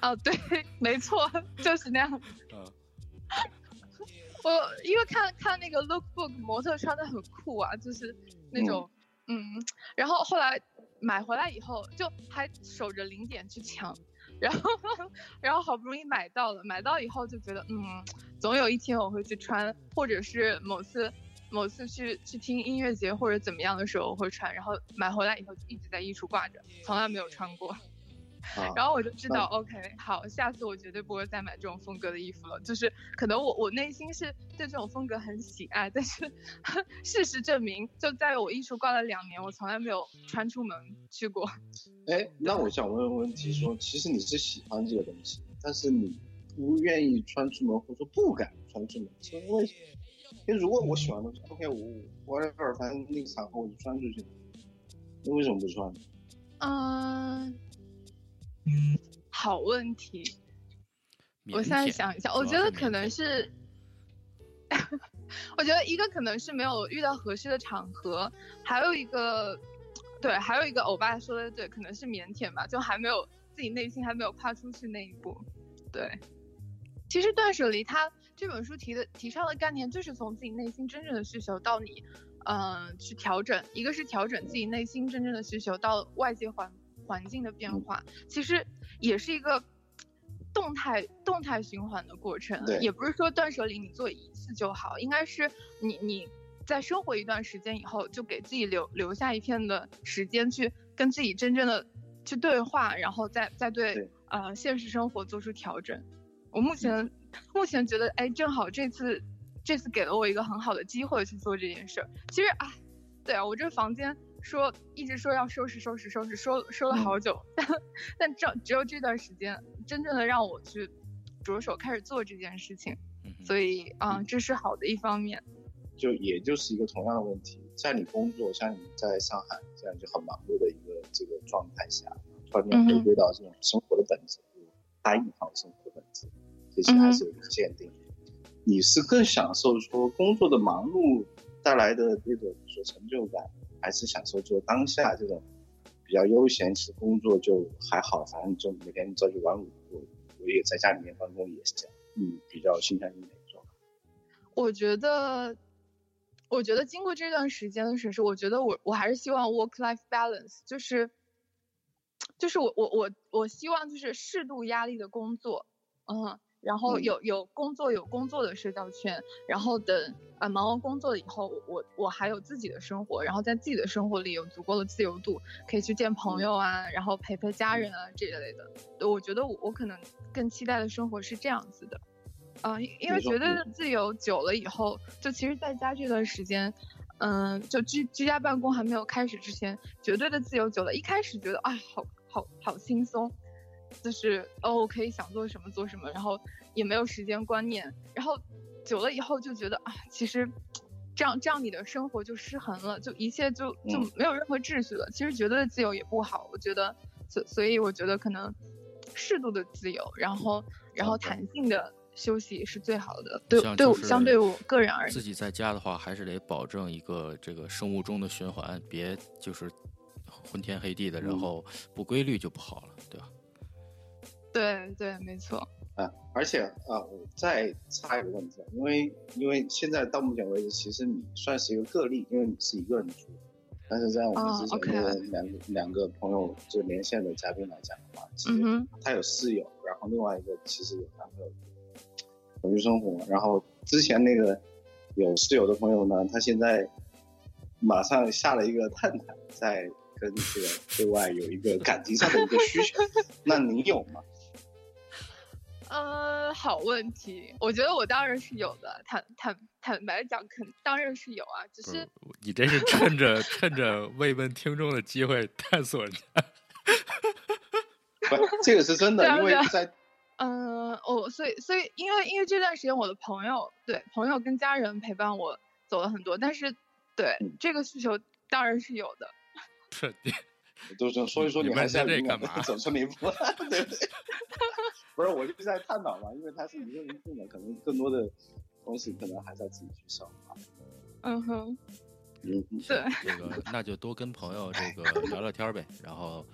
哦，对，没错，就是那样。我因为看看那个 lookbook 模特穿的很酷啊，就是那种嗯，然后后来买回来以后就还守着零点去抢，然后然后好不容易买到了，买到以后就觉得嗯，总有一天我会去穿，或者是某次某次去去听音乐节或者怎么样的时候我会穿，然后买回来以后就一直在衣橱挂着，从来没有穿过。然后我就知道，OK，好，下次我绝对不会再买这种风格的衣服了。就是可能我我内心是对这种风格很喜爱，但是事实证明，就在我衣橱挂了两年，我从来没有穿出门去过。哎，那我想问问问题，说其实你是喜欢这个东西，但是你不愿意穿出门，或者说不敢穿出门，是因为？因为如果我喜欢的，OK，我我我反正那个场合我就穿出去了，那为什么不穿？嗯。好问题，我现在想一下，我觉得可能是，我觉得一个可能是没有遇到合适的场合，还有一个，对，还有一个欧巴说的对，可能是腼腆吧，就还没有自己内心还没有跨出去那一步。对，其实断舍离它这本书提的提倡的概念就是从自己内心真正的需求到你，嗯，去调整，一个是调整自己内心真正的需求到外界环。环境的变化其实也是一个动态动态循环的过程，也不是说断舍离你做一次就好，应该是你你在生活一段时间以后，就给自己留留下一片的时间去跟自己真正的去对话，然后再再对呃现实生活做出调整。我目前目前觉得，哎，正好这次这次给了我一个很好的机会去做这件事儿。其实啊，对啊，我这房间。说一直说要收拾收拾收拾，说说了好久，但但这只有这段时间真正的让我去着手开始做这件事情，所以啊，这是好的一方面。就也就是一个同样的问题，在你工作像你在上海这样就很忙碌的一个这个状态下，突然间回归到这种生活的本质，单一行生活的本质，这些还是有一个限定。你是更享受说工作的忙碌带来的那种说成就感？还是享受做当下这种比较悠闲，其实工作就还好，反正就每天朝九晚五，我我也在家里面办公也是这样。嗯，比较倾向于哪种？我觉得，我觉得经过这段时间的审视，我觉得我我还是希望 work life balance，就是就是我我我我希望就是适度压力的工作，嗯。然后有有工作有工作的社交圈，然后等啊忙完工作了以后，我我还有自己的生活，然后在自己的生活里有足够的自由度，可以去见朋友啊，然后陪陪家人啊这一类的。我觉得我我可能更期待的生活是这样子的，啊，因为绝对的自由久了以后，就其实在家这段时间，嗯，就居居家办公还没有开始之前，绝对的自由久了，一开始觉得啊好好好轻松。就是哦，我可以想做什么做什么，然后也没有时间观念，然后久了以后就觉得啊，其实这样这样你的生活就失衡了，就一切就就没有任何秩序了。其实绝对的自由也不好，我觉得，所所以我觉得可能适度的自由，然后然后弹性的休息是最好的。对对相对我个人而言，自己在家的话，还是得保证一个这个生物钟的循环，别就是昏天黑地的，然嗯后不规律就不好了，对吧？对对，没错。啊，而且啊，我再插一个问题，啊，因为因为现在到目前为止，其实你算是一个个例，因为你是一个人住，但是在我们哦之前的两个、两个朋友就连线的嘉宾来讲的话，其实他有室友，然后另外一个其实有男朋友同居生活，然后之前那个有室友的朋友呢，他现在马上下了一个探探，在跟这个对外有一个感情上的一个需求，那你有吗？呃，好问题，我觉得我当然是有的，坦坦坦白讲，肯当然是有啊，只是是你这是趁着趁着慰问听众的机会探索人家，不，这个是真的，因为在。嗯，我所以所以因为因为这段时间我的朋友对朋友跟家人陪伴我走了很多，但是对嗯。这个需求当然是有的。这你就是说一说你们还是要问这干嘛走出那一步，对不对？不是，我就是在探讨嘛，因为他是一个人住嘛，可能更多的东西可能还是要自己去消化。嗯哼，嗯，对，这个那就多跟朋友这个 聊聊天呗，然后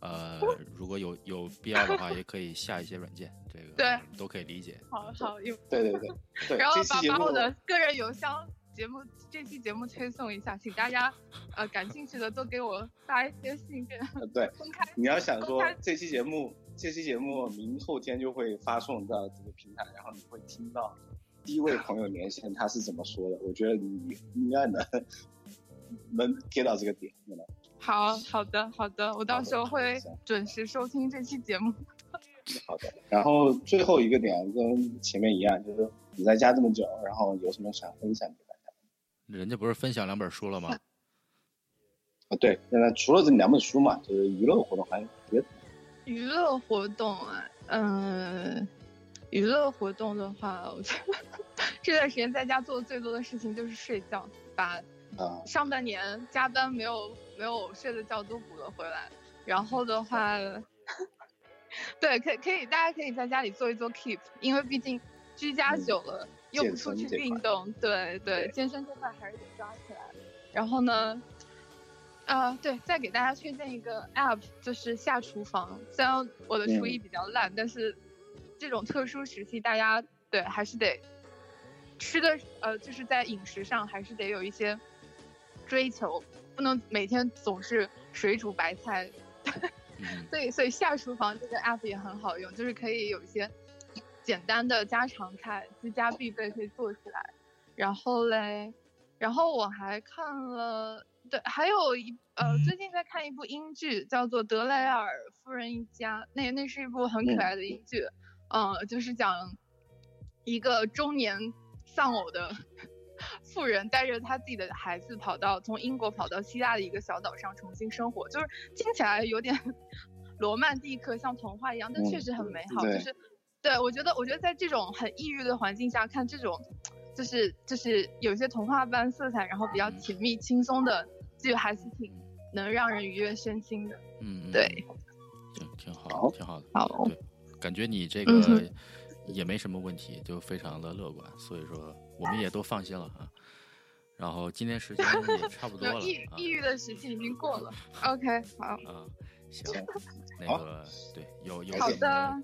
呃，如果有有必要的话，也可以下一些软件，这个对都可以理解。好好有，对对对对，然后把把我的个人邮箱节目这期节目推送一下，请大家呃感兴趣的都给我发一些信件，呃对。你要想说这期节目，这期节目明后天就会发送到这个平台，然后你会听到第一位朋友连线他是怎么说的。我觉得你应该能能 get 到这个点。好好的好的，我到时候会准时收听这期节目。好的，然后最后一个点跟前面一样，就是你在家这么久，然后有什么想分享给大家？人家不是分享两本书了吗？啊，对，现在除了这两本书嘛，就是娱乐活动还有别的。娱乐活动啊，嗯、娱乐活动的话，我觉得 这段时间在家做的最多的事情就是睡觉，把啊，上半年加班没有没有睡的觉都补了回来。然后的话，对，可以可以，大家可以在家里做一做 keep，因为毕竟居家嗯久了，又不出去运动，对对，对健身这块还是得抓起来。然后呢，啊、对，再给大家推荐一个 app，就是下厨房。虽然我的厨艺嗯比较烂，但是这种特殊时期，大家对还是得吃的，呃，就是在饮食上还是得有一些追求，不能每天总是水煮白菜。嗯，所以，所以下厨房这个 app 也很好用，就是可以有一些简单的家常菜，居家必备可以做起来。然后嘞，然后我还看了，对，还有一呃，最近在看一部英剧，叫做《德莱尔夫人一家》，那那是一部很可嗯爱的英剧，嗯、就是讲一个中年丧偶的 妇人带着她自己的孩子跑到从英国跑到希腊的一个小岛上重新生活，就是听起来有点 罗曼蒂克，像童话一样，但确嗯实很美好。对就是对我觉得，我觉得在这种很抑郁的环境下看这种，就是就是有一些童话般色彩，然后比较甜蜜轻松的剧，还是挺能让人愉悦身心的。嗯，嗯对，挺挺好挺好的。好对，感觉你这个也没什么问题，就非常的乐观，所以说我们也都放心了啊。然后今天时间也差不多了 抑啊抑郁的时期已经过了。OK，好，啊，行行，那个对，有有好的，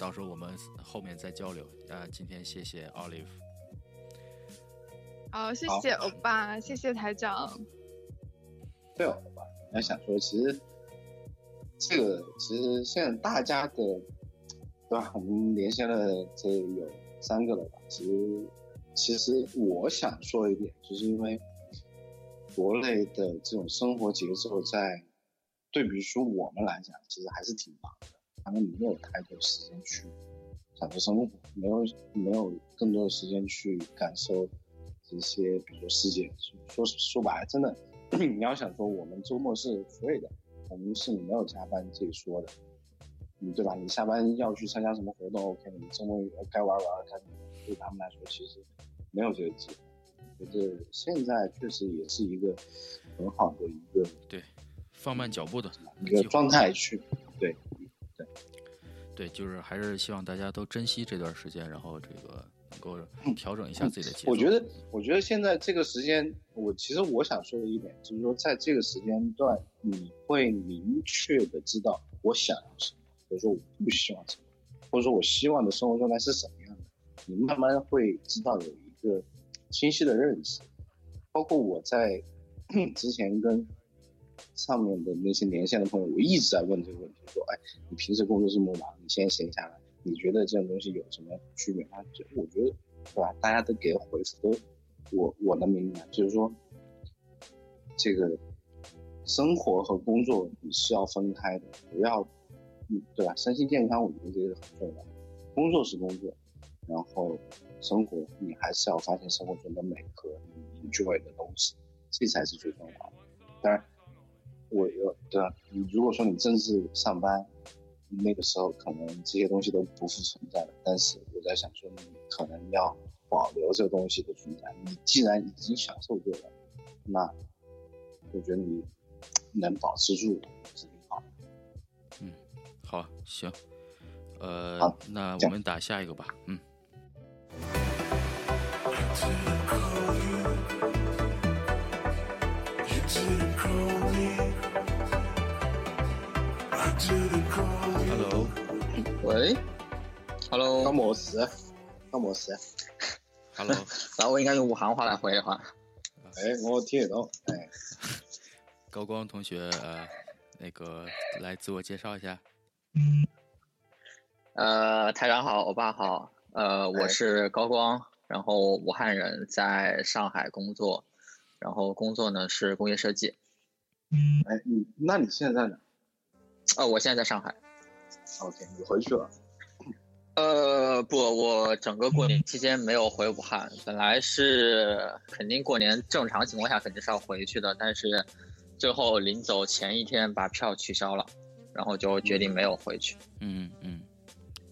到时候我们后面再交流。那，今天谢谢 Olive。好，谢谢欧巴，谢谢台长。对哦，吧？你要想说，其实这个其实现在大家的，对吧？我们连线了这有三个了吧？其实其实我想说一点，就是因为国内的这种生活节奏，在对比说我们来讲，其实还是挺忙的，他们没有太多时间去享受生活，没有没有更多的时间去感受这些，比如说世界。说说白了，真的，你要想说我们周末是 free 的，我们是没有加班这一说的，嗯，对吧？你下班要去参加什么活动，OK，你周末该玩玩，该对他们来说其实没有这个机会。我觉得现在确实也是一个很好的一个对，放慢脚步的一个状态去，对，对对，就是还是希望大家都珍惜这段时间，然后这个能够调整一下自己的节奏。我觉得，我觉得现在这个时间，我其实我想说的一点就是说，在这个时间段，你会明确的知道我想要什么，或者说我不希望什么，或者说我希望的生活状态是什么样的，你慢慢会知道有一个清晰的认识。包括我在 之前跟上面的那些连线的朋友，我一直在问这个问题，说：“哎，你平时工作这么忙，你现在闲下来，你觉得这种东西有什么区别？”吗，就我觉得，对吧？大家都给回复都，我我能明白，就是说，这个生活和工作你是要分开的，不要，嗯，对吧？身心健康，我觉得这个很重要。工作是工作，然后生活你还是要发现生活中的美和你 enjoy 的东西，这才是最重要的。当然。我有对啊，你如果说你正式上班，那个时候可能这些东西都不复存在了。但是我在想说，你可能要保留这个东西的存在。你既然已经享受过了，那我觉得你能保持住是挺好的。嗯，好，行，呃，好那我们打下一个吧。嗯。喂，Hello，高模式，高模式，Hello，然后我应该用武汉话来回的话，哎，我听得懂，哎，高光同学，呃，那个来自我介绍一下。呃，台长好，欧巴好，呃，哎我是高光，然后武汉人，在上海工作，然后工作呢是工业设计，哎，你那你现在在哪呃，我现在在上海，？OK，你回去了。呃，不，我整个过年期间没有回武汉，本来是肯定过年正常情况下肯定是要回去的，但是最后临走前一天把票取消了，然后就决定没有回去。嗯嗯，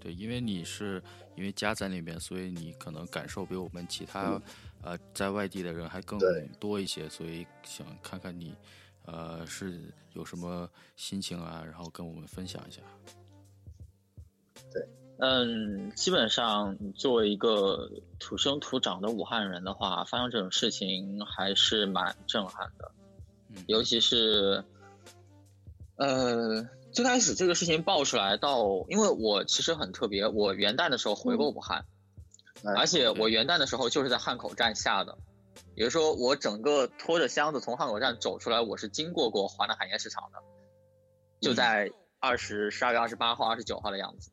对，因为你是因为家在那边，所以你可能感受比我们其他、呃在外地的人还更多一些，所以想看看你呃是有什么心情啊，然后跟我们分享一下。嗯，基本上作为一个土生土长的武汉人的话，发生这种事情还是蛮震撼的，嗯。尤其是，呃，最开始这个事情爆出来到，因为我其实很特别，我元旦的时候回过武汉，哎而且我元旦的时候就是在汉口站下的，也就是说我整个拖着箱子从汉口站走出来，我是经过过华南海鲜市场的，就在二十十二月二十八号、二十九号的样子。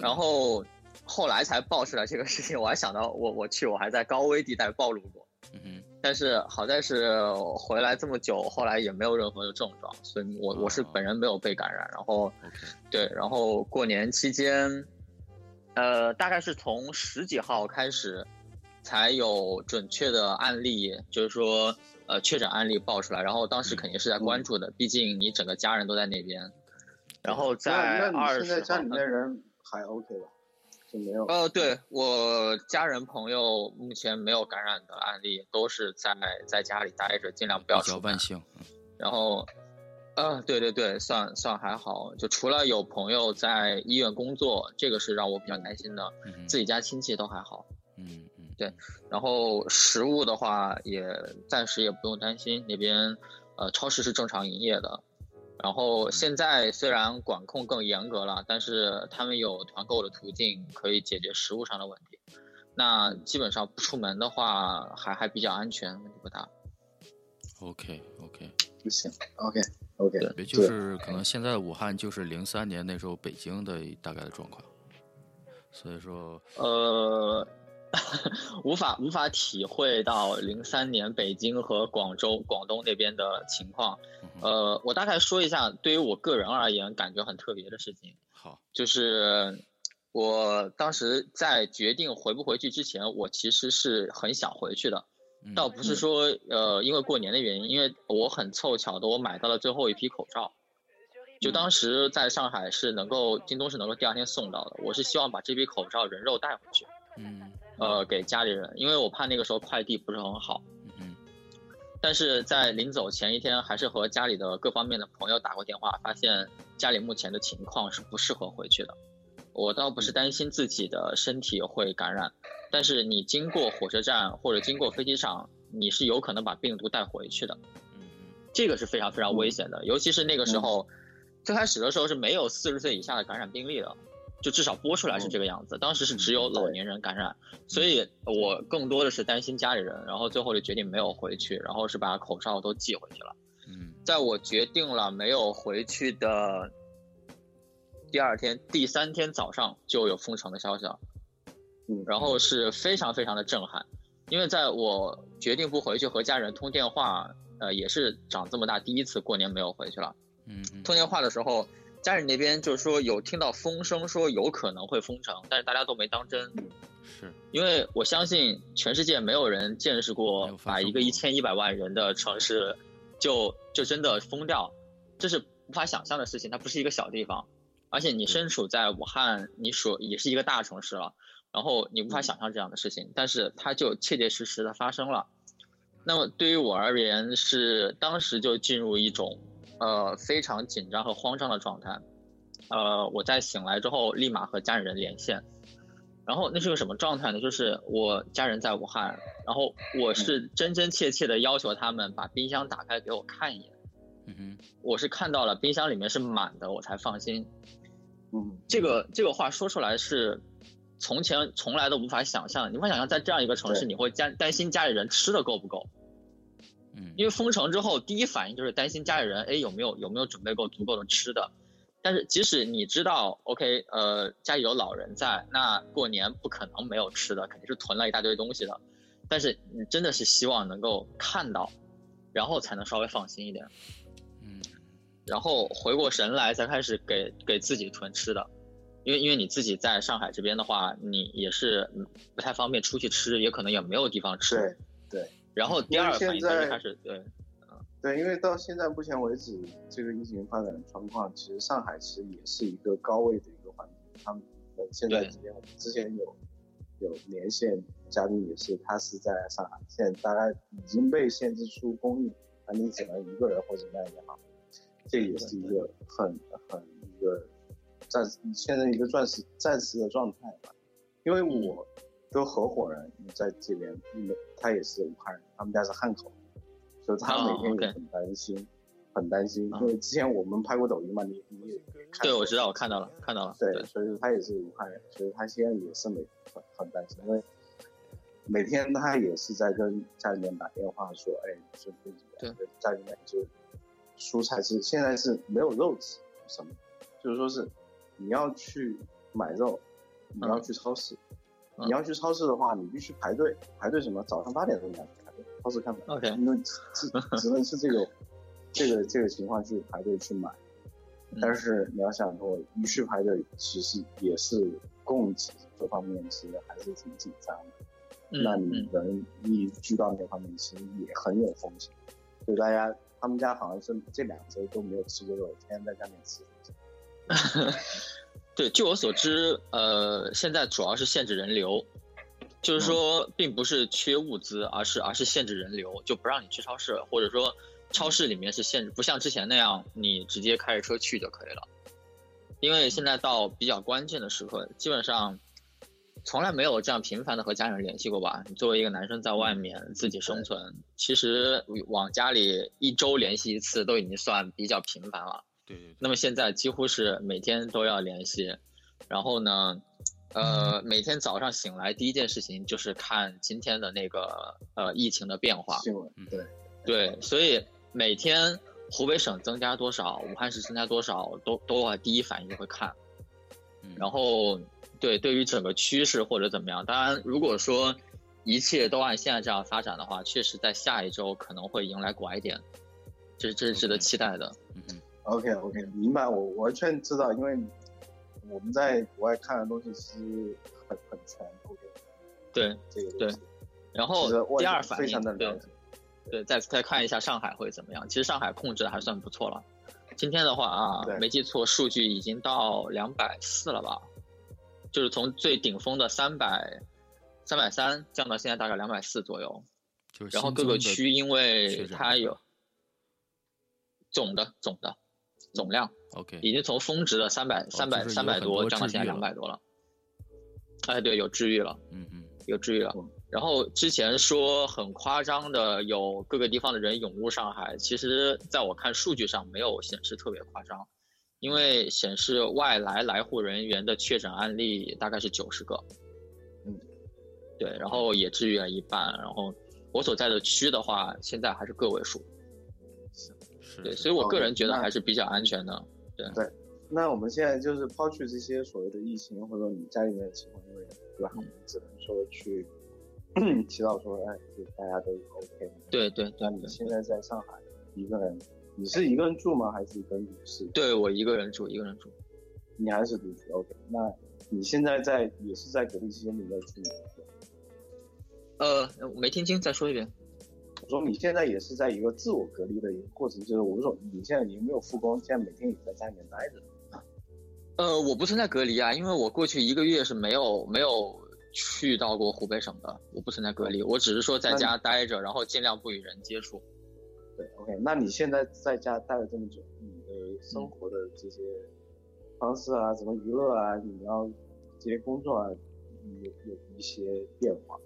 然后后来才爆出来这个事情，我还想到我我去我还在高危地带暴露过，嗯哼，但是好在是回来这么久，后来也没有任何的症状，所以我我是啊本人没有被感染。然后对，然后过年期间，呃，大概是从十几号开始才有准确的案例，就是说呃确诊案例爆出来，然后当时肯定是在关注的，毕竟你整个家人都在那边。然后在二十你现在家里号面人还 OK 吧？就没有？呃，对我家人朋友目前没有感染的案例，都是在在家里待着，尽量不要比较出门万。幸。嗯然后，呃，对对对，算算还好，就除了有朋友在医院工作，这个是让我比较担心的。嗯自己家亲戚都还好。嗯嗯然后食物的话，也暂时也不用担心，那边呃超市是正常营业的。然后现在虽然管控更严格了，但是他们有团购的途径可以解决食物上的问题。那基本上不出门的话，还还比较安全，问题不大。，OK OK，不行，OK OK，也就是可能现在武汉就是零三年那时候北京的大概的状况，所以说呃，无法无法体会到零三年北京和广州、广东那边的情况。呃，我大概说一下，对于我个人而言，感觉很特别的事情，好，就是我当时在决定回不回去之前，我其实是很想回去的，嗯倒不是说呃因为过年的原因，因为我很凑巧的，我买到了最后一批口罩。就当时在上海是能够京东是能够第二天送到的，我是希望把这批口罩人肉带回去。嗯呃，给家里人，因为我怕那个时候快递不是很好。嗯但是在临走前一天，还是和家里的各方面的朋友打过电话，发现家里目前的情况是不适合回去的。我倒不是担心自己的身体会感染，但是你经过火车站或者经过飞机场，你是有可能把病毒带回去的，嗯这个是非常非常危险的，尤其是那个时候，最开始的时候是没有四十岁以下的感染病例的，就至少播出来是这个样子，当时是只有老年人感染，所以我更多的是担心家里人，然后最后就决定没有回去，然后是把口罩都寄回去了。嗯。在我决定了没有回去的第二天、第三天早上就有封城的消息了，嗯，然后是非常非常的震撼，因为在我决定不回去和家人通电话，呃，也是长这么大第一次过年没有回去了。嗯嗯。通电话的时候，家里那边就是说有听到风声说有可能会封城，但是大家都没当真，是因为我相信全世界没有人见识过把一个一千一百万人的城市就就真的封掉，这是无法想象的事情。它不是一个小地方，而且你身处在武汉，你所也是一个大城市了，然后你无法想象这样的事情，但是它就切切实实的发生了。那么对于我而言，是当时就进入一种呃非常紧张和慌张的状态。呃，我在醒来之后，立马和家里人连线。然后那是个什么状态呢？就是我家人在武汉，然后我是真真切切的要求他们把冰箱打开给我看一眼。嗯哼我是看到了冰箱里面是满的，我才放心。嗯，这个这个话说出来是从前从来都无法想象，你无法想象在这样一个城市，你会家担心家里人吃的够不够。嗯因为封城之后，第一反应就是担心家里人，哎，有没有有没有准备够足够的吃的。但是即使你知道，OK，呃，家里有老人在，那过年不可能没有吃的，肯定是囤了一大堆东西的。但是你真的是希望能够看到，然后才能稍微放心一点。嗯然后回过神来，才开始给给自己囤吃的，因为因为你自己在上海这边的话，你也是嗯不太方便出去吃，也可能也没有地方吃。对对然后第二个反应就是因为现在开始对，对，因为到现在目前为止，这个疫情发展的状况，其实上海其实也是一个高位的一个环境。他们呃现在对这边我们之前有有连线嘉宾也是，他是在上海，现在大概已经被限制出公寓，那，你只能一个人或者怎么样也好，这也是一个很很一个暂时现在一个暂时暂时的状态吧。因为我的合伙人在这边，他也是武汉人，他们家是汉口，所以他哦每天也很担心，很担心，啊因为之前我们拍过抖音嘛，你你对，我知道，我看到了，看到了，对，所以说他也是武汉人，所以他现在也是每很很担心，因为每天他也是在跟家里面打电话说，哎，说怎么样，家里面就蔬菜是现在是没有肉吃，什么，就是说是你要去买肉，你要去超市，嗯你要去超市的话，你必须排队，排队什么？早上八点钟你要去排队，超市看门 OK 因为只只能是这个这个这个情况去排队去买。嗯但是你要想说，一去排队，其实也是供给这方面其实还是挺紧张的。嗯那你嗯人一居到那方面，其实也很有风险。所以大家他们家好像是这两周都没有吃过肉，天天在家里面吃。对，据我所知，呃，现在主要是限制人流，就是说，并不是缺物资，而是而是限制人流，就不让你去超市，或者说超市里面是限制，不像之前那样，你直接开着车去就可以了。因为现在到比较关键的时刻，基本上从来没有这样频繁的和家人联系过吧？你作为一个男生在外面自己生存，其实往家里一周联系一次都已经算比较频繁了。对那么现在几乎是每天都要联系，然后呢，呃，每天早上醒来第一件事情就是看今天的那个呃疫情的变化。新闻嗯对，对，所以每天湖北省增加多少，武汉市增加多少，都都会第一反应就会看。嗯然后对对于整个趋势或者怎么样，当然如果说一切都按现在这样发展的话，确实在下一周可能会迎来拐点，这是这是值得期待的。嗯哼 OK OK，明白，我完全知道，因为我们在国外看的东西其实很很全。OK，对，这个对然后第二反非常应对。对，再再看一下上海会怎么样？其实上海控制的还算不错了。今天的话啊，没记错，数据已经到两百四了吧？就是从最顶峰的三百三百三降到现在大概两百四左右。就是然后各个区因为它有总的总的总量 OK，已经从峰值的三百三百三百多降到现在两百多了。哎，对，有治愈了，嗯嗯，有治愈了。然后之前说很夸张的，有各个地方的人涌入上海，其实在我看数据上没有显示特别夸张，因为显示外来来沪人员的确诊案例大概是九十个，嗯，对，然后也治愈了一半，然后我所在的区的话，现在还是个位数，是，对，所以我个人觉得还是比较安全的，对对。那我们现在就是抛去这些所谓的疫情，或者说你家里面的情况，因为对吧？我们只能说去 祈祷说，哎，就大家都 OK。对对。那你现在在上海一个人，你是一个人住吗？还是跟女士？对我一个人住，一个人住。你还是独居？OK。那你现在在也是在隔离期间，你在出门？呃，没听清，再说一遍。我说你现在也是在一个自我隔离的一个过程，就是我说你现在已经没有复工，现在每天也在家里面待着。呃，我不存在隔离啊，因为我过去一个月是没有没有去到过湖北省的，我不存在隔离，我只是说在家待着，然后尽量不与人接触。对，OK，那你现在在家待了这么久，你的生活的这些方式啊，什么娱乐啊，你要这些工作啊，有有一些变化？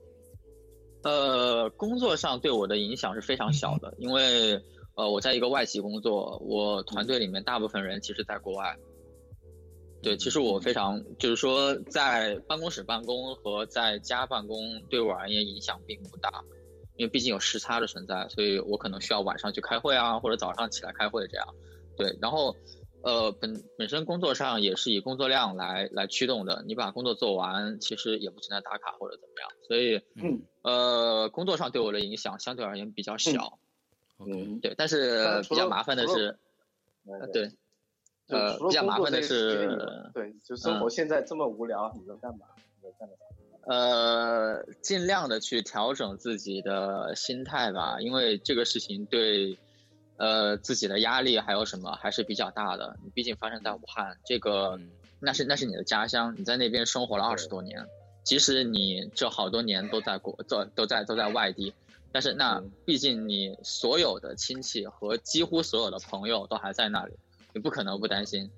呃，工作上对我的影响是非常小的，因为呃，我在一个外企工作，我团队里面大部分人其实在国外。对，其实我非常就是说，在办公室办公和在家办公对我而言影响并不大，因为毕竟有时差的存在，所以我可能需要晚上去开会啊，或者早上起来开会这样。对，然后呃本本身工作上也是以工作量来来驱动的，你把工作做完，其实也不存在打卡或者怎么样，所以嗯呃工作上对我的影响相对而言比较小。嗯，对，但是比较麻烦的是，呃对。呃，比较麻烦的是，对，就生活现在这么无聊，你能干嘛？你能干嘛？呃，尽量的去调整自己的心态吧，因为这个事情对，呃，自己的压力还有什么还是比较大的。你毕竟发生在武汉，这个那是那是你的家乡，你在那边生活了二十多年，即使你这好多年都在国，都都在都在外地，但是那毕竟你所有的亲戚和几乎所有的朋友都还在那里。你不可能不担心，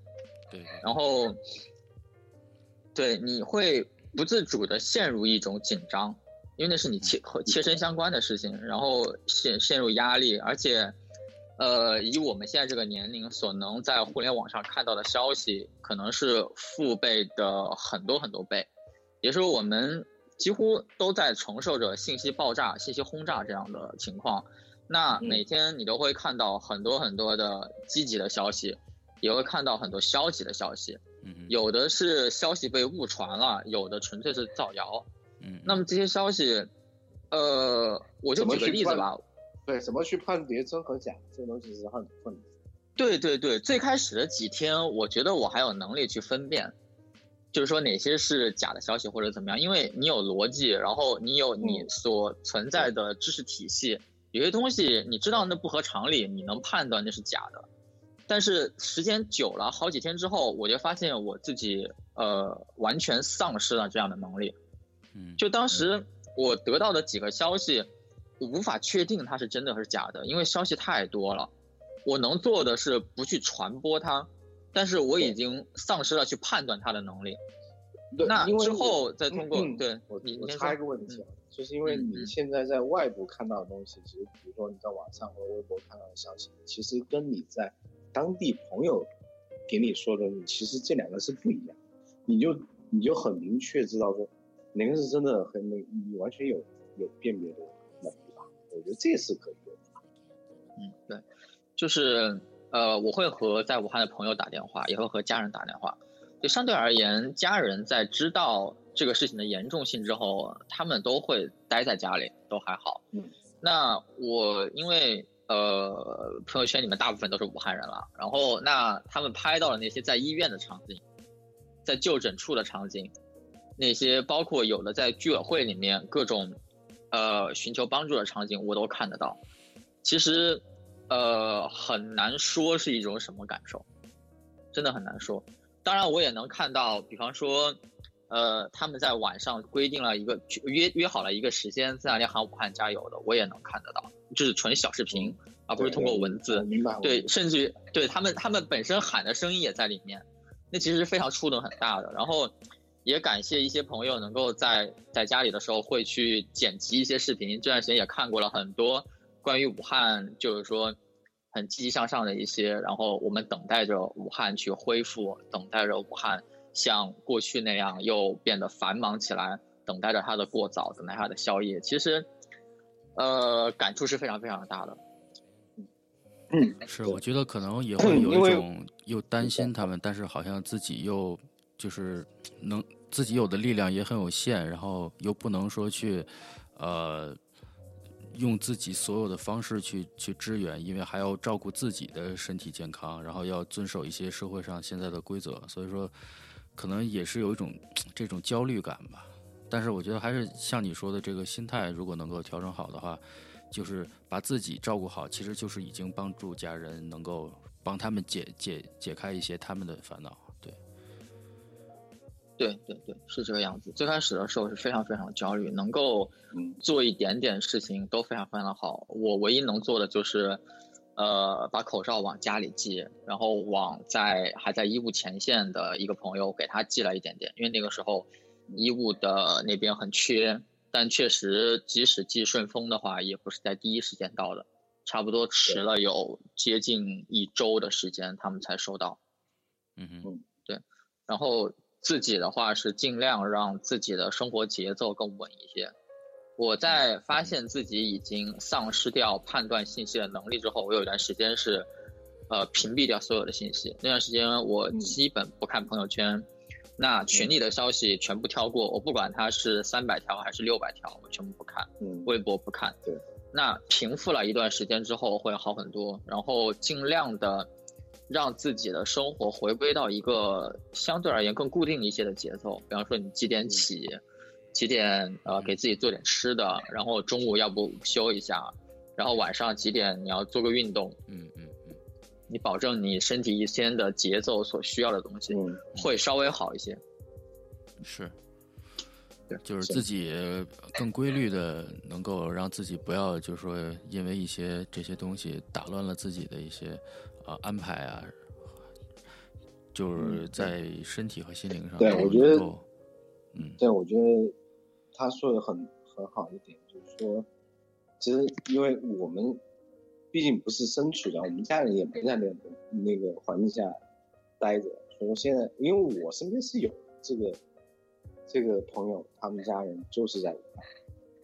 对，然后，对，你会不自主的陷入一种紧张，因为那是你切和切身相关的事情，然后陷陷入压力，而且，呃，以我们现在这个年龄所能在互联网上看到的消息，可能是父辈的很多很多倍，也是我们几乎都在承受着信息爆炸、信息轰炸这样的情况。那每天你都会看到很多很多的积极的消息，也会看到很多消极的消息。嗯，有的是消息被误传了，有的纯粹是造谣。嗯，那么这些消息，呃，我就举个例子吧。对，怎么去判别真和假？这个东西是很困难。对对对，最开始的几天，我觉得我还有能力去分辨，就是说哪些是假的消息或者怎么样，因为你有逻辑，然后你有你所存在的知识体系。有些东西你知道那不合常理，你能判断那是假的，但是时间久了，好几天之后，我就发现我自己呃完全丧失了这样的能力。嗯，就当时我得到的几个消息，我无法确定它是真的还是假的，因为消息太多了。我能做的是不去传播它，但是我已经丧失了去判断它的能力。那之后再通过对我你我插一个问题啊。就是因为你现在在外部看到的东西，其实比如说你在网上或者微博看到的消息，其实跟你在当地朋友给你说的，你其实这两个是不一样。你就你就很明确知道说哪个是真的，和那你完全有有辨别的能力吧？我觉得这是可以的。嗯，对，就是呃，我会和在武汉的朋友打电话，也会和家人打电话。就相对而言，家人在知道。这个事情的严重性之后，他们都会待在家里，都还好。嗯，那我因为呃朋友圈里面大部分都是武汉人了，然后那他们拍到了那些在医院的场景，在就诊处的场景，那些包括有的在居委会里面各种呃寻求帮助的场景，我都看得到。其实呃很难说是一种什么感受，真的很难说。当然我也能看到，比方说。呃，他们在晚上规定了一个约约好了一个时间，在那里喊武汉加油的，我也能看得到，就是纯小视频，而不是通过文字。明白。对，甚至于对他们，他们本身喊的声音也在里面，那其实是非常触动很大的。然后也感谢一些朋友能够在在家里的时候会去剪辑一些视频，这段时间也看过了很多关于武汉，就是说。很积极向上的一些，然后我们等待着武汉去恢复，等待着武汉像过去那样又变得繁忙起来，等待着它的过早，等待它的宵夜。其实，呃，感触是非常非常大的。嗯，是，我觉得可能也会有一种又担心他们，但是好像自己又就是能自己有的力量也很有限，然后又不能说去，呃。用自己所有的方式去去支援，因为还要照顾自己的身体健康，然后要遵守一些社会上现在的规则，所以说可能也是有一种这种焦虑感吧。但是我觉得还是像你说的，这个心态如果能够调整好的话，就是把自己照顾好，其实就是已经帮助家人能够帮他们解解解开一些他们的烦恼。对对对，是这个样子。最开始的时候是非常非常焦虑，能够做一点点事情都非常非常的好。我唯一能做的就是，呃，把口罩往家里寄，然后往在还在医务前线的一个朋友给他寄了一点点，因为那个时候医务的那边很缺，但确实即使寄顺丰的话，也不是在第一时间到的，差不多迟了有接近一周的时间，他们才收到。嗯哼，对，然后。自己的话是尽量让自己的生活节奏更稳一些。我在发现自己已经丧失掉判断信息的能力之后，我有一段时间是，呃，屏蔽掉所有的信息。那段时间我基本不看朋友圈，那群里的消息全部跳过，我不管它是三百条还是六百条，我全部不看。嗯，微博不看。对。那平复了一段时间之后会好很多，然后尽量的。让自己的生活回归到一个相对而言更固定一些的节奏，比方说你几点起，几点呃给自己做点吃的，然后中午要不午休一下，然后晚上几点你要做个运动，嗯嗯嗯，你保证你身体一天的节奏所需要的东西会稍微好一些，是，就是自己更规律的，能够让自己不要就是说因为一些这些东西打乱了自己的一些。啊，安排啊，就是在身体和心灵上。对，我觉得，嗯，对，我觉得他说的很很好一点，就是说，其实因为我们毕竟不是身处在我们家人也没在那个那个环境下待着，所以说现在，因为我身边是有这个这个朋友，他们家人就是在武汉，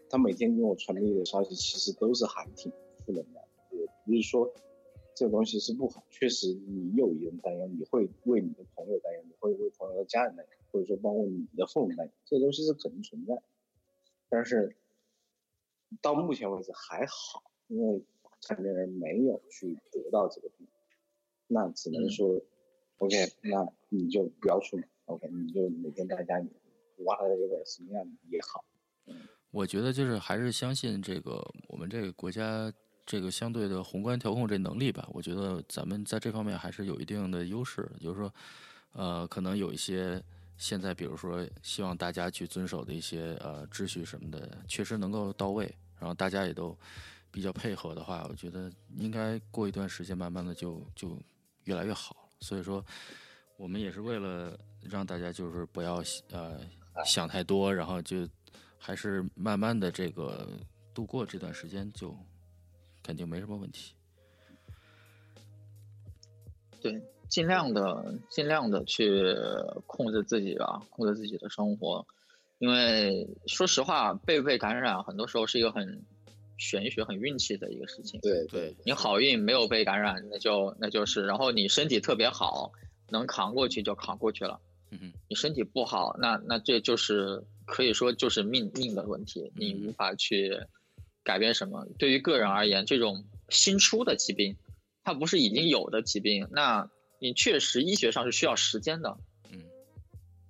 他每天给我传递的消息其实都是还挺负能量的，也不是说。这个东西是不好，确实你有一人担忧，你会为你的朋友担忧，你会为朋友的家人担忧，或者说包括你的父母担忧，这个东西是可能存在。但是到目前为止还好，因为成年人没有去得到这个病，那只能说，OK，那你就不要出门，OK，你就每天在家里，挖的这个什么样也好。我觉得就是还是相信这个我们这个国家。这个相对的宏观调控这能力吧，我觉得咱们在这方面还是有一定的优势。就是说，呃，可能有一些现在，比如说希望大家去遵守的一些呃秩序什么的，确实能够到位，然后大家也都比较配合的话，我觉得应该过一段时间，慢慢的就就越来越好。所以说，我们也是为了让大家就是不要呃想太多，然后就还是慢慢的这个度过这段时间就。肯定没什么问题。对，尽量的，尽量的去控制自己吧，控制自己的生活。因为说实话，被不被感染，很多时候是一个很玄学、很运气的一个事情。对对，你好运没有被感染，那就那就是。然后你身体特别好，能扛过去就扛过去了。嗯哼，你身体不好，那那这就是可以说就是命命的问题，你无法去。改变什么？对于个人而言，这种新出的疾病，它不是已经有的疾病，那你确实医学上是需要时间的。嗯，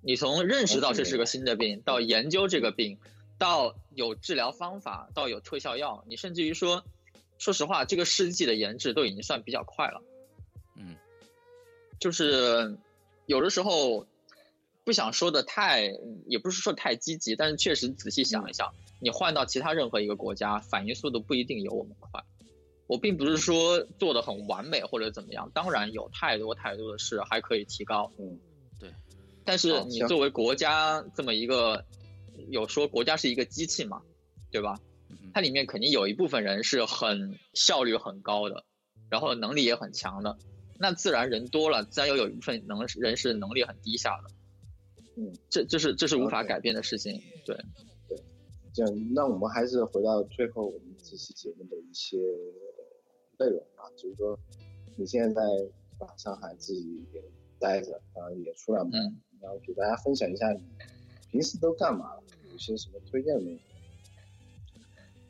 你从认识到这是个新的病，到研究这个病，到有治疗方法，到有特效药，你甚至于说，说实话，这个世纪的研制都已经算比较快了。嗯，就是有的时候，不想说的太，也不是说太积极，但是确实仔细想一想，你换到其他任何一个国家，反应速度不一定有我们快。我并不是说做的很完美或者怎么样，当然有太多太多的事还可以提高。嗯，对。但是你作为国家这么一个，有说国家是一个机器嘛，对吧？它里面肯定有一部分人是很效率很高的，然后能力也很强的，那自然人多了，自然又有一部分能人是能力很低下的。嗯，这这是这是无法改变的事情。对，对。这样，那我们还是回到最后我们这期节目的一些。内容啊，就是说，你现在在把上海自己也待着啊，也出来嘛，然后给大家分享一下你平时都干嘛了，有些什么推荐的？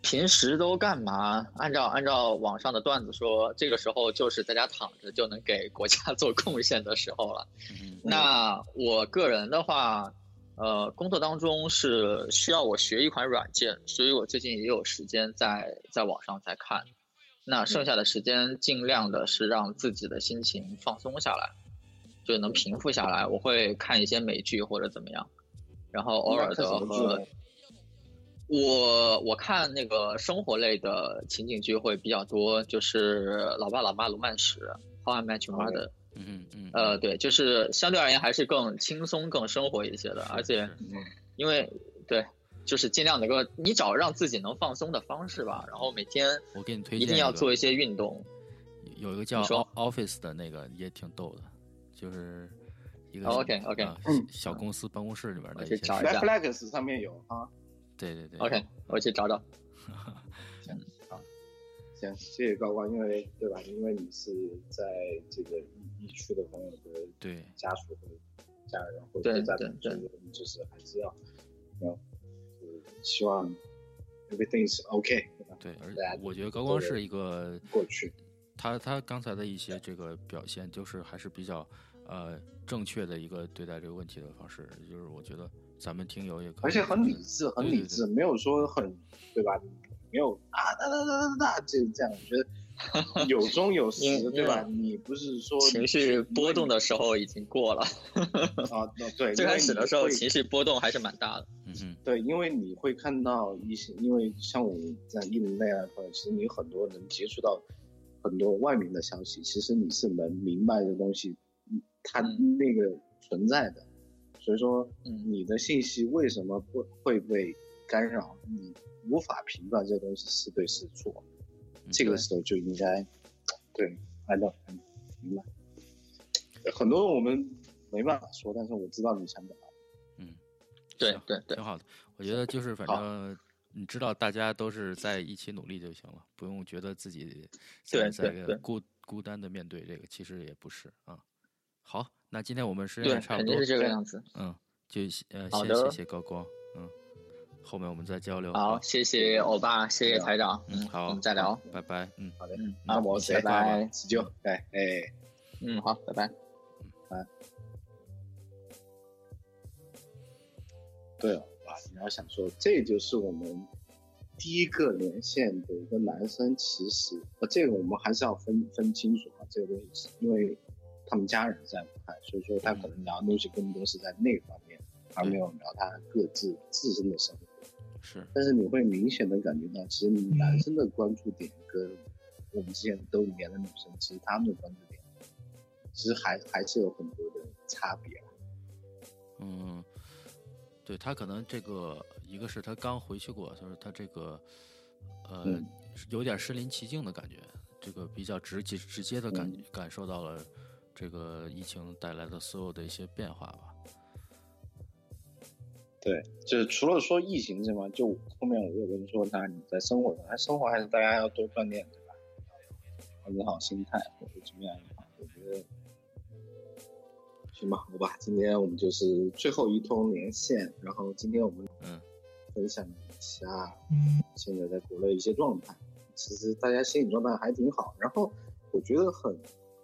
平时都干嘛？按照按照网上的段子说，这个时候就是在家躺着就能给国家 做贡献的时候了。那我个人的话，呃，工作当中是需要我学一款软件，所以我最近也有时间在在网上在看。那剩下的时间尽量的是让自己的心情放松下来，就能平复下来。我会看一些美剧或者怎么样，然后偶尔的和我我看那个生活类的情景剧会比较多，就是《老爸老妈罗曼史》《How I Met Your Mother》。嗯嗯。呃，对，就是相对而言还是更轻松、更生活一些的，而且因为对。就是尽量能够你找让自己能放松的方式吧，然后每天我给你推荐一定要做一些运动。有一个叫 Office 的那个也挺逗的，就是一个 OK OK 小公司办公室里边的。去找一下。Netflix 上面有啊。对对对。OK，我去找找。行好，行，谢谢高光，因为对吧？因为你是在这个疫区的朋友的对家属和家人或者在对对，就是还是要要。希望 everything is OK，对，而且我觉得高光是一个过去，他他刚才的一些这个表现，就是还是比较呃正确的一个对待这个问题的方式，就是我觉得咱们听友也可以，而且很理智，很理智，没有说很对吧？没有啊哒哒哒哒哒，就这样，我觉得。有中有实，对吧？你不是说情绪波动的时候已经过了啊？对，最开始的时候情绪波动还是蛮大的。嗯嗯，对，因为你会看到一些，因为像我这样一零那样的朋友，其实你很多能接触到很多外面的消息，其实你是能明白这东西，它那个存在的。所以说，你的信息为什么会会被干扰？你无法评断这东西是对是错。这个时候就应该，对，按照明白。很多我们没办法说，但是我知道你想表达。嗯，对对对，挺好的。我觉得就是反正你知道，大家都是在一起努力就行了，不用觉得自己在在孤孤单的面对这个，其实也不是啊。好，那今天我们时间差不多，是这个样子。嗯，就呃，先谢谢高光。嗯后面我们再交流。好，谢谢欧巴，谢谢台长。嗯，好，我们再聊，拜拜。嗯，好的。嗯，那我，拜拜，十九。哎哎，嗯，好，拜拜。嗯，拜。对了，啊，你要想说，这就是我们第一个连线的一个男生，其实，呃，这个我们还是要分分清楚啊，这个东西，因为他们家人在所以说他可能聊的东西更多是在那方面，而没有聊他各自自身的生活。是，但是你会明显的感觉到，其实男生的关注点跟我们之前都连的女生，其实他们的关注点，其实还还是有很多的差别。嗯，对他可能这个一个是他刚回去过，就是他这个呃有点身临其境的感觉，这个比较直接直接的感感受到了这个疫情带来的所有的一些变化吧。对，就是除了说疫情这嘛，就后面我有跟你说，那你在生活上，生活还是大家要多锻炼，对吧？调整好心态或者怎么样也好，我觉得行吧，好吧，今天我们就是最后一通连线，然后今天我们嗯分享一下现在在国内一些状态，其实大家心理状态还挺好，然后我觉得很，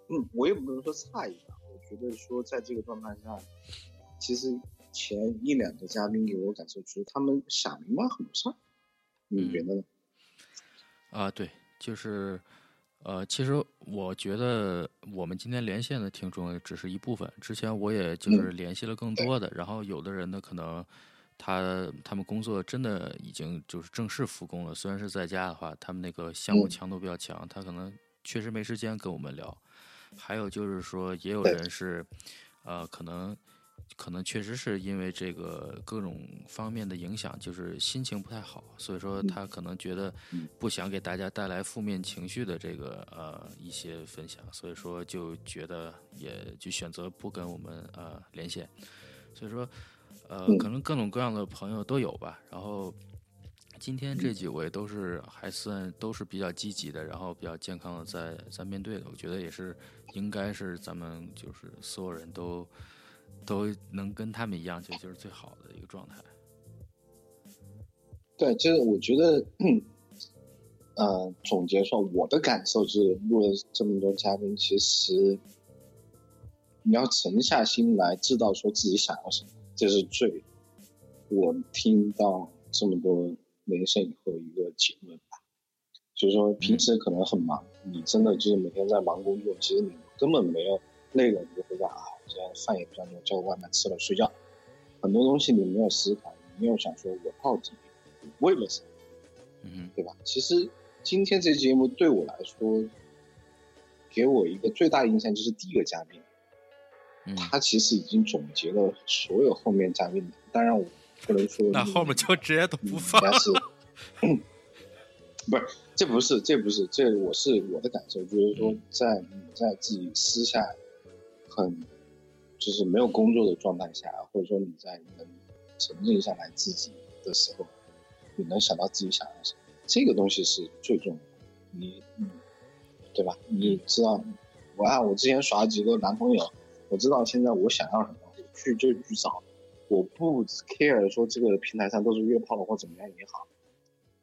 嗯，我也不能说诧异吧，我觉得说在这个状态下，其实。前一两个嘉宾给我感受出他们想明白很多事儿，你觉得呢？啊，对，就是，呃，其实我觉得我们今天连线的听众只是一部分，之前我也就是联系了更多的，然后有的人呢可能他他们工作真的已经就是正式复工了，虽然是在家的话，他们那个项目强度比较强，他可能确实没时间跟我们聊。还有就是说，也有人是呃可能。可能确实是因为这个各种方面的影响，就是心情不太好，所以说他可能觉得不想给大家带来负面情绪的这个呃一些分享，所以说就觉得也就选择不跟我们呃连线，所以说呃可能各种各样的朋友都有吧。然后今天这几位都是还算都是比较积极的，然后比较健康的在在面对的，我觉得也是应该是咱们就是所有人都。都能跟他们一样，就就是最好的一个状态。对，就是我觉得，呃，总结说我的感受是，录了这么多嘉宾，其实你要沉下心来，知道说自己想要什么，这是最我听到这么多连线以后一个结论吧。就是说，平时可能很忙，你真的就是每天在忙工作，其实你根本没有累了，你就回家啊。这样饭也不想做，叫个外卖吃了睡觉。很多东西你没有思考，你没有想说我到底为了什么，嗯，对吧？其实今天这节目对我来说，给我一个最大印象就是第一个嘉宾，他其实已经总结了所有后面嘉宾的。当然我不能说那后面就直接都不放。是，不是，这不是，这不是，这我是我的感受，就是说在你在自己私下很。就是没有工作的状态下，或者说你在能沉静下来自己的时候，你能想到自己想要什么，这个东西是最重要的。你，对吧？你知道，我啊我之前耍几个男朋友，我知道现在我想要什么，去就去找。我不 care 说这个平台上都是约炮的或怎么样也好，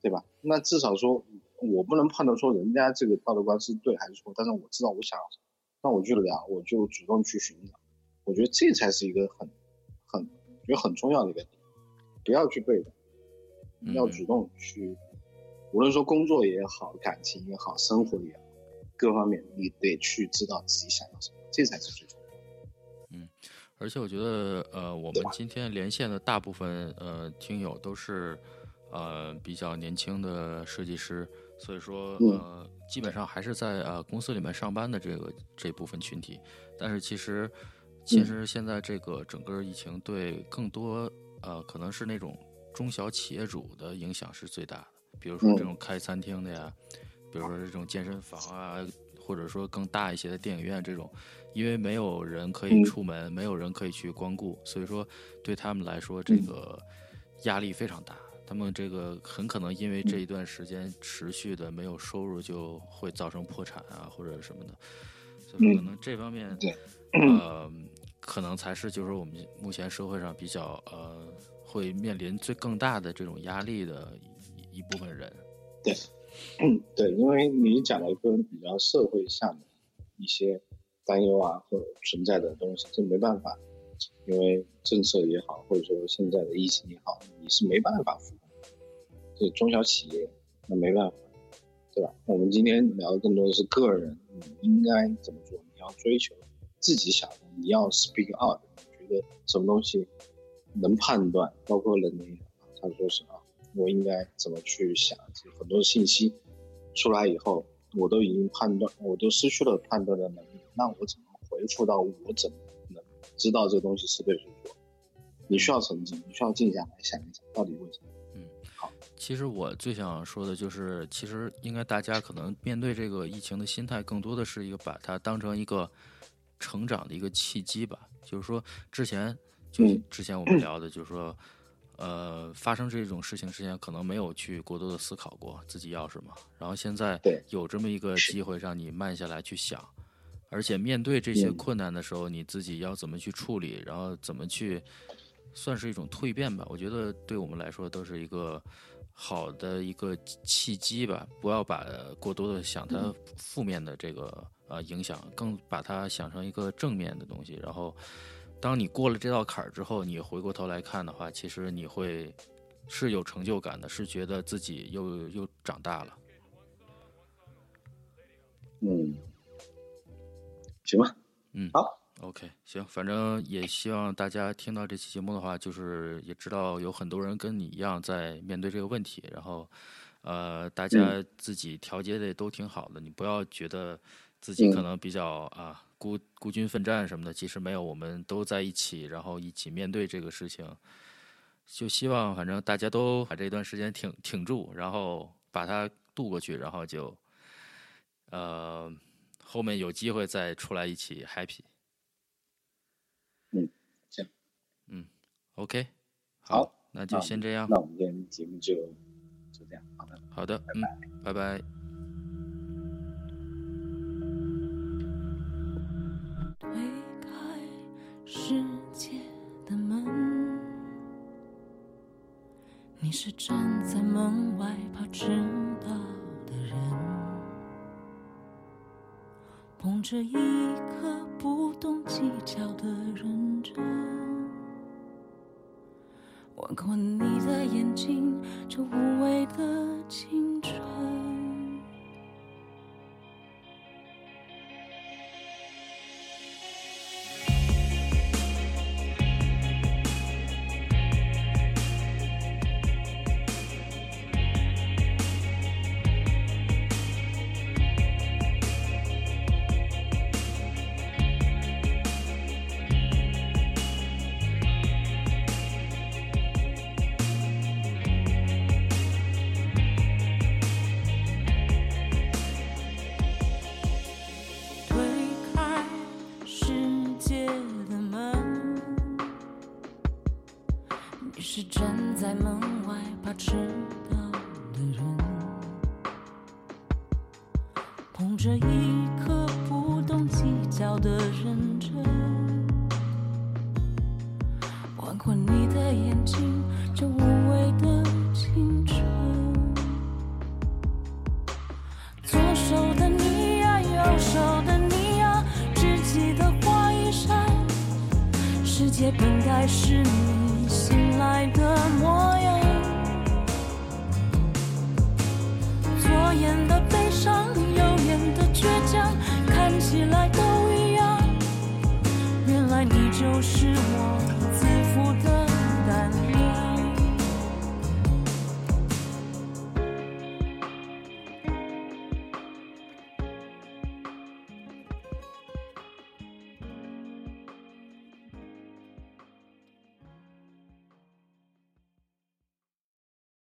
对吧？那至少说我不能判断说人家这个道德观是对还是错，但是我知道我想要什么，那我就聊，我就主动去寻找。我觉得这才是一个很、很、觉得很重要的一个点，不要去被动，要主动去，无论说工作也好、感情也好、生活也好，各方面你得去知道自己想要什么，这才是最重要的。嗯，而且我觉得，呃，我们今天连线的大部分呃听友都是呃比较年轻的设计师，所以说呃基本上还是在呃公司里面上班的这个这部分群体，但是其实。其实现在这个整个疫情对更多呃可能是那种中小企业主的影响是最大的，比如说这种开餐厅的呀，比如说这种健身房啊，或者说更大一些的电影院这种，因为没有人可以出门，没有人可以去光顾，所以说对他们来说这个压力非常大，他们这个很可能因为这一段时间持续的没有收入，就会造成破产啊或者什么的，所以可能这方面。呃，可能才是就是我们目前社会上比较呃会面临最更大的这种压力的一一部分人。对，嗯，嗯对，因为你讲了一个比较社会上的一些担忧啊或存在的东西，这没办法，因为政策也好，或者说现在的疫情也好，你是没办法复工。这中小企业那没办法，对吧？我们今天聊的更多的是个人，你应该怎么做？你要追求。自己想的，你要 speak out，你觉得什么东西能判断，包括能力，他说是啊，我应该怎么去想？很多信息出来以后，我都已经判断，我都失去了判断的能力，那我怎么回复到我怎么能知道这个东西是对是错？你需要沉静，你需要静下来想一想，到底为什么？嗯，好，其实我最想说的就是，其实应该大家可能面对这个疫情的心态，更多的是一个把它当成一个。成长的一个契机吧，就是说，之前就之前我们聊的，就是说，呃，发生这种事情之前，可能没有去过多的思考过自己要什么，然后现在有这么一个机会让你慢下来去想，而且面对这些困难的时候，你自己要怎么去处理，然后怎么去，算是一种蜕变吧。我觉得对我们来说都是一个好的一个契机吧，不要把过多的想它负面的这个。呃，影响更把它想成一个正面的东西，然后，当你过了这道坎儿之后，你回过头来看的话，其实你会是有成就感的，是觉得自己又又长大了。嗯行吧？嗯，好，OK，行，反正也希望大家听到这期节目的话，就是也知道有很多人跟你一样在面对这个问题，然后，呃，大家自己调节的也都挺好的，你不要觉得自己可能比较啊孤孤军奋战什么的，其实没有，我们都在一起，然后一起面对这个事情，就希望反正大家都把这段时间挺挺住，然后把它度过去，然后就，呃。后面有机会再出来一起 happy。嗯，行，嗯，OK，好，那就先这样。那我们今天节目就就这样，好的，好的，嗯，拜拜。世界的门，你是站在门外怕迟到的人。捧着一颗不懂计较的认真，吻过你的眼睛，这无畏的青春。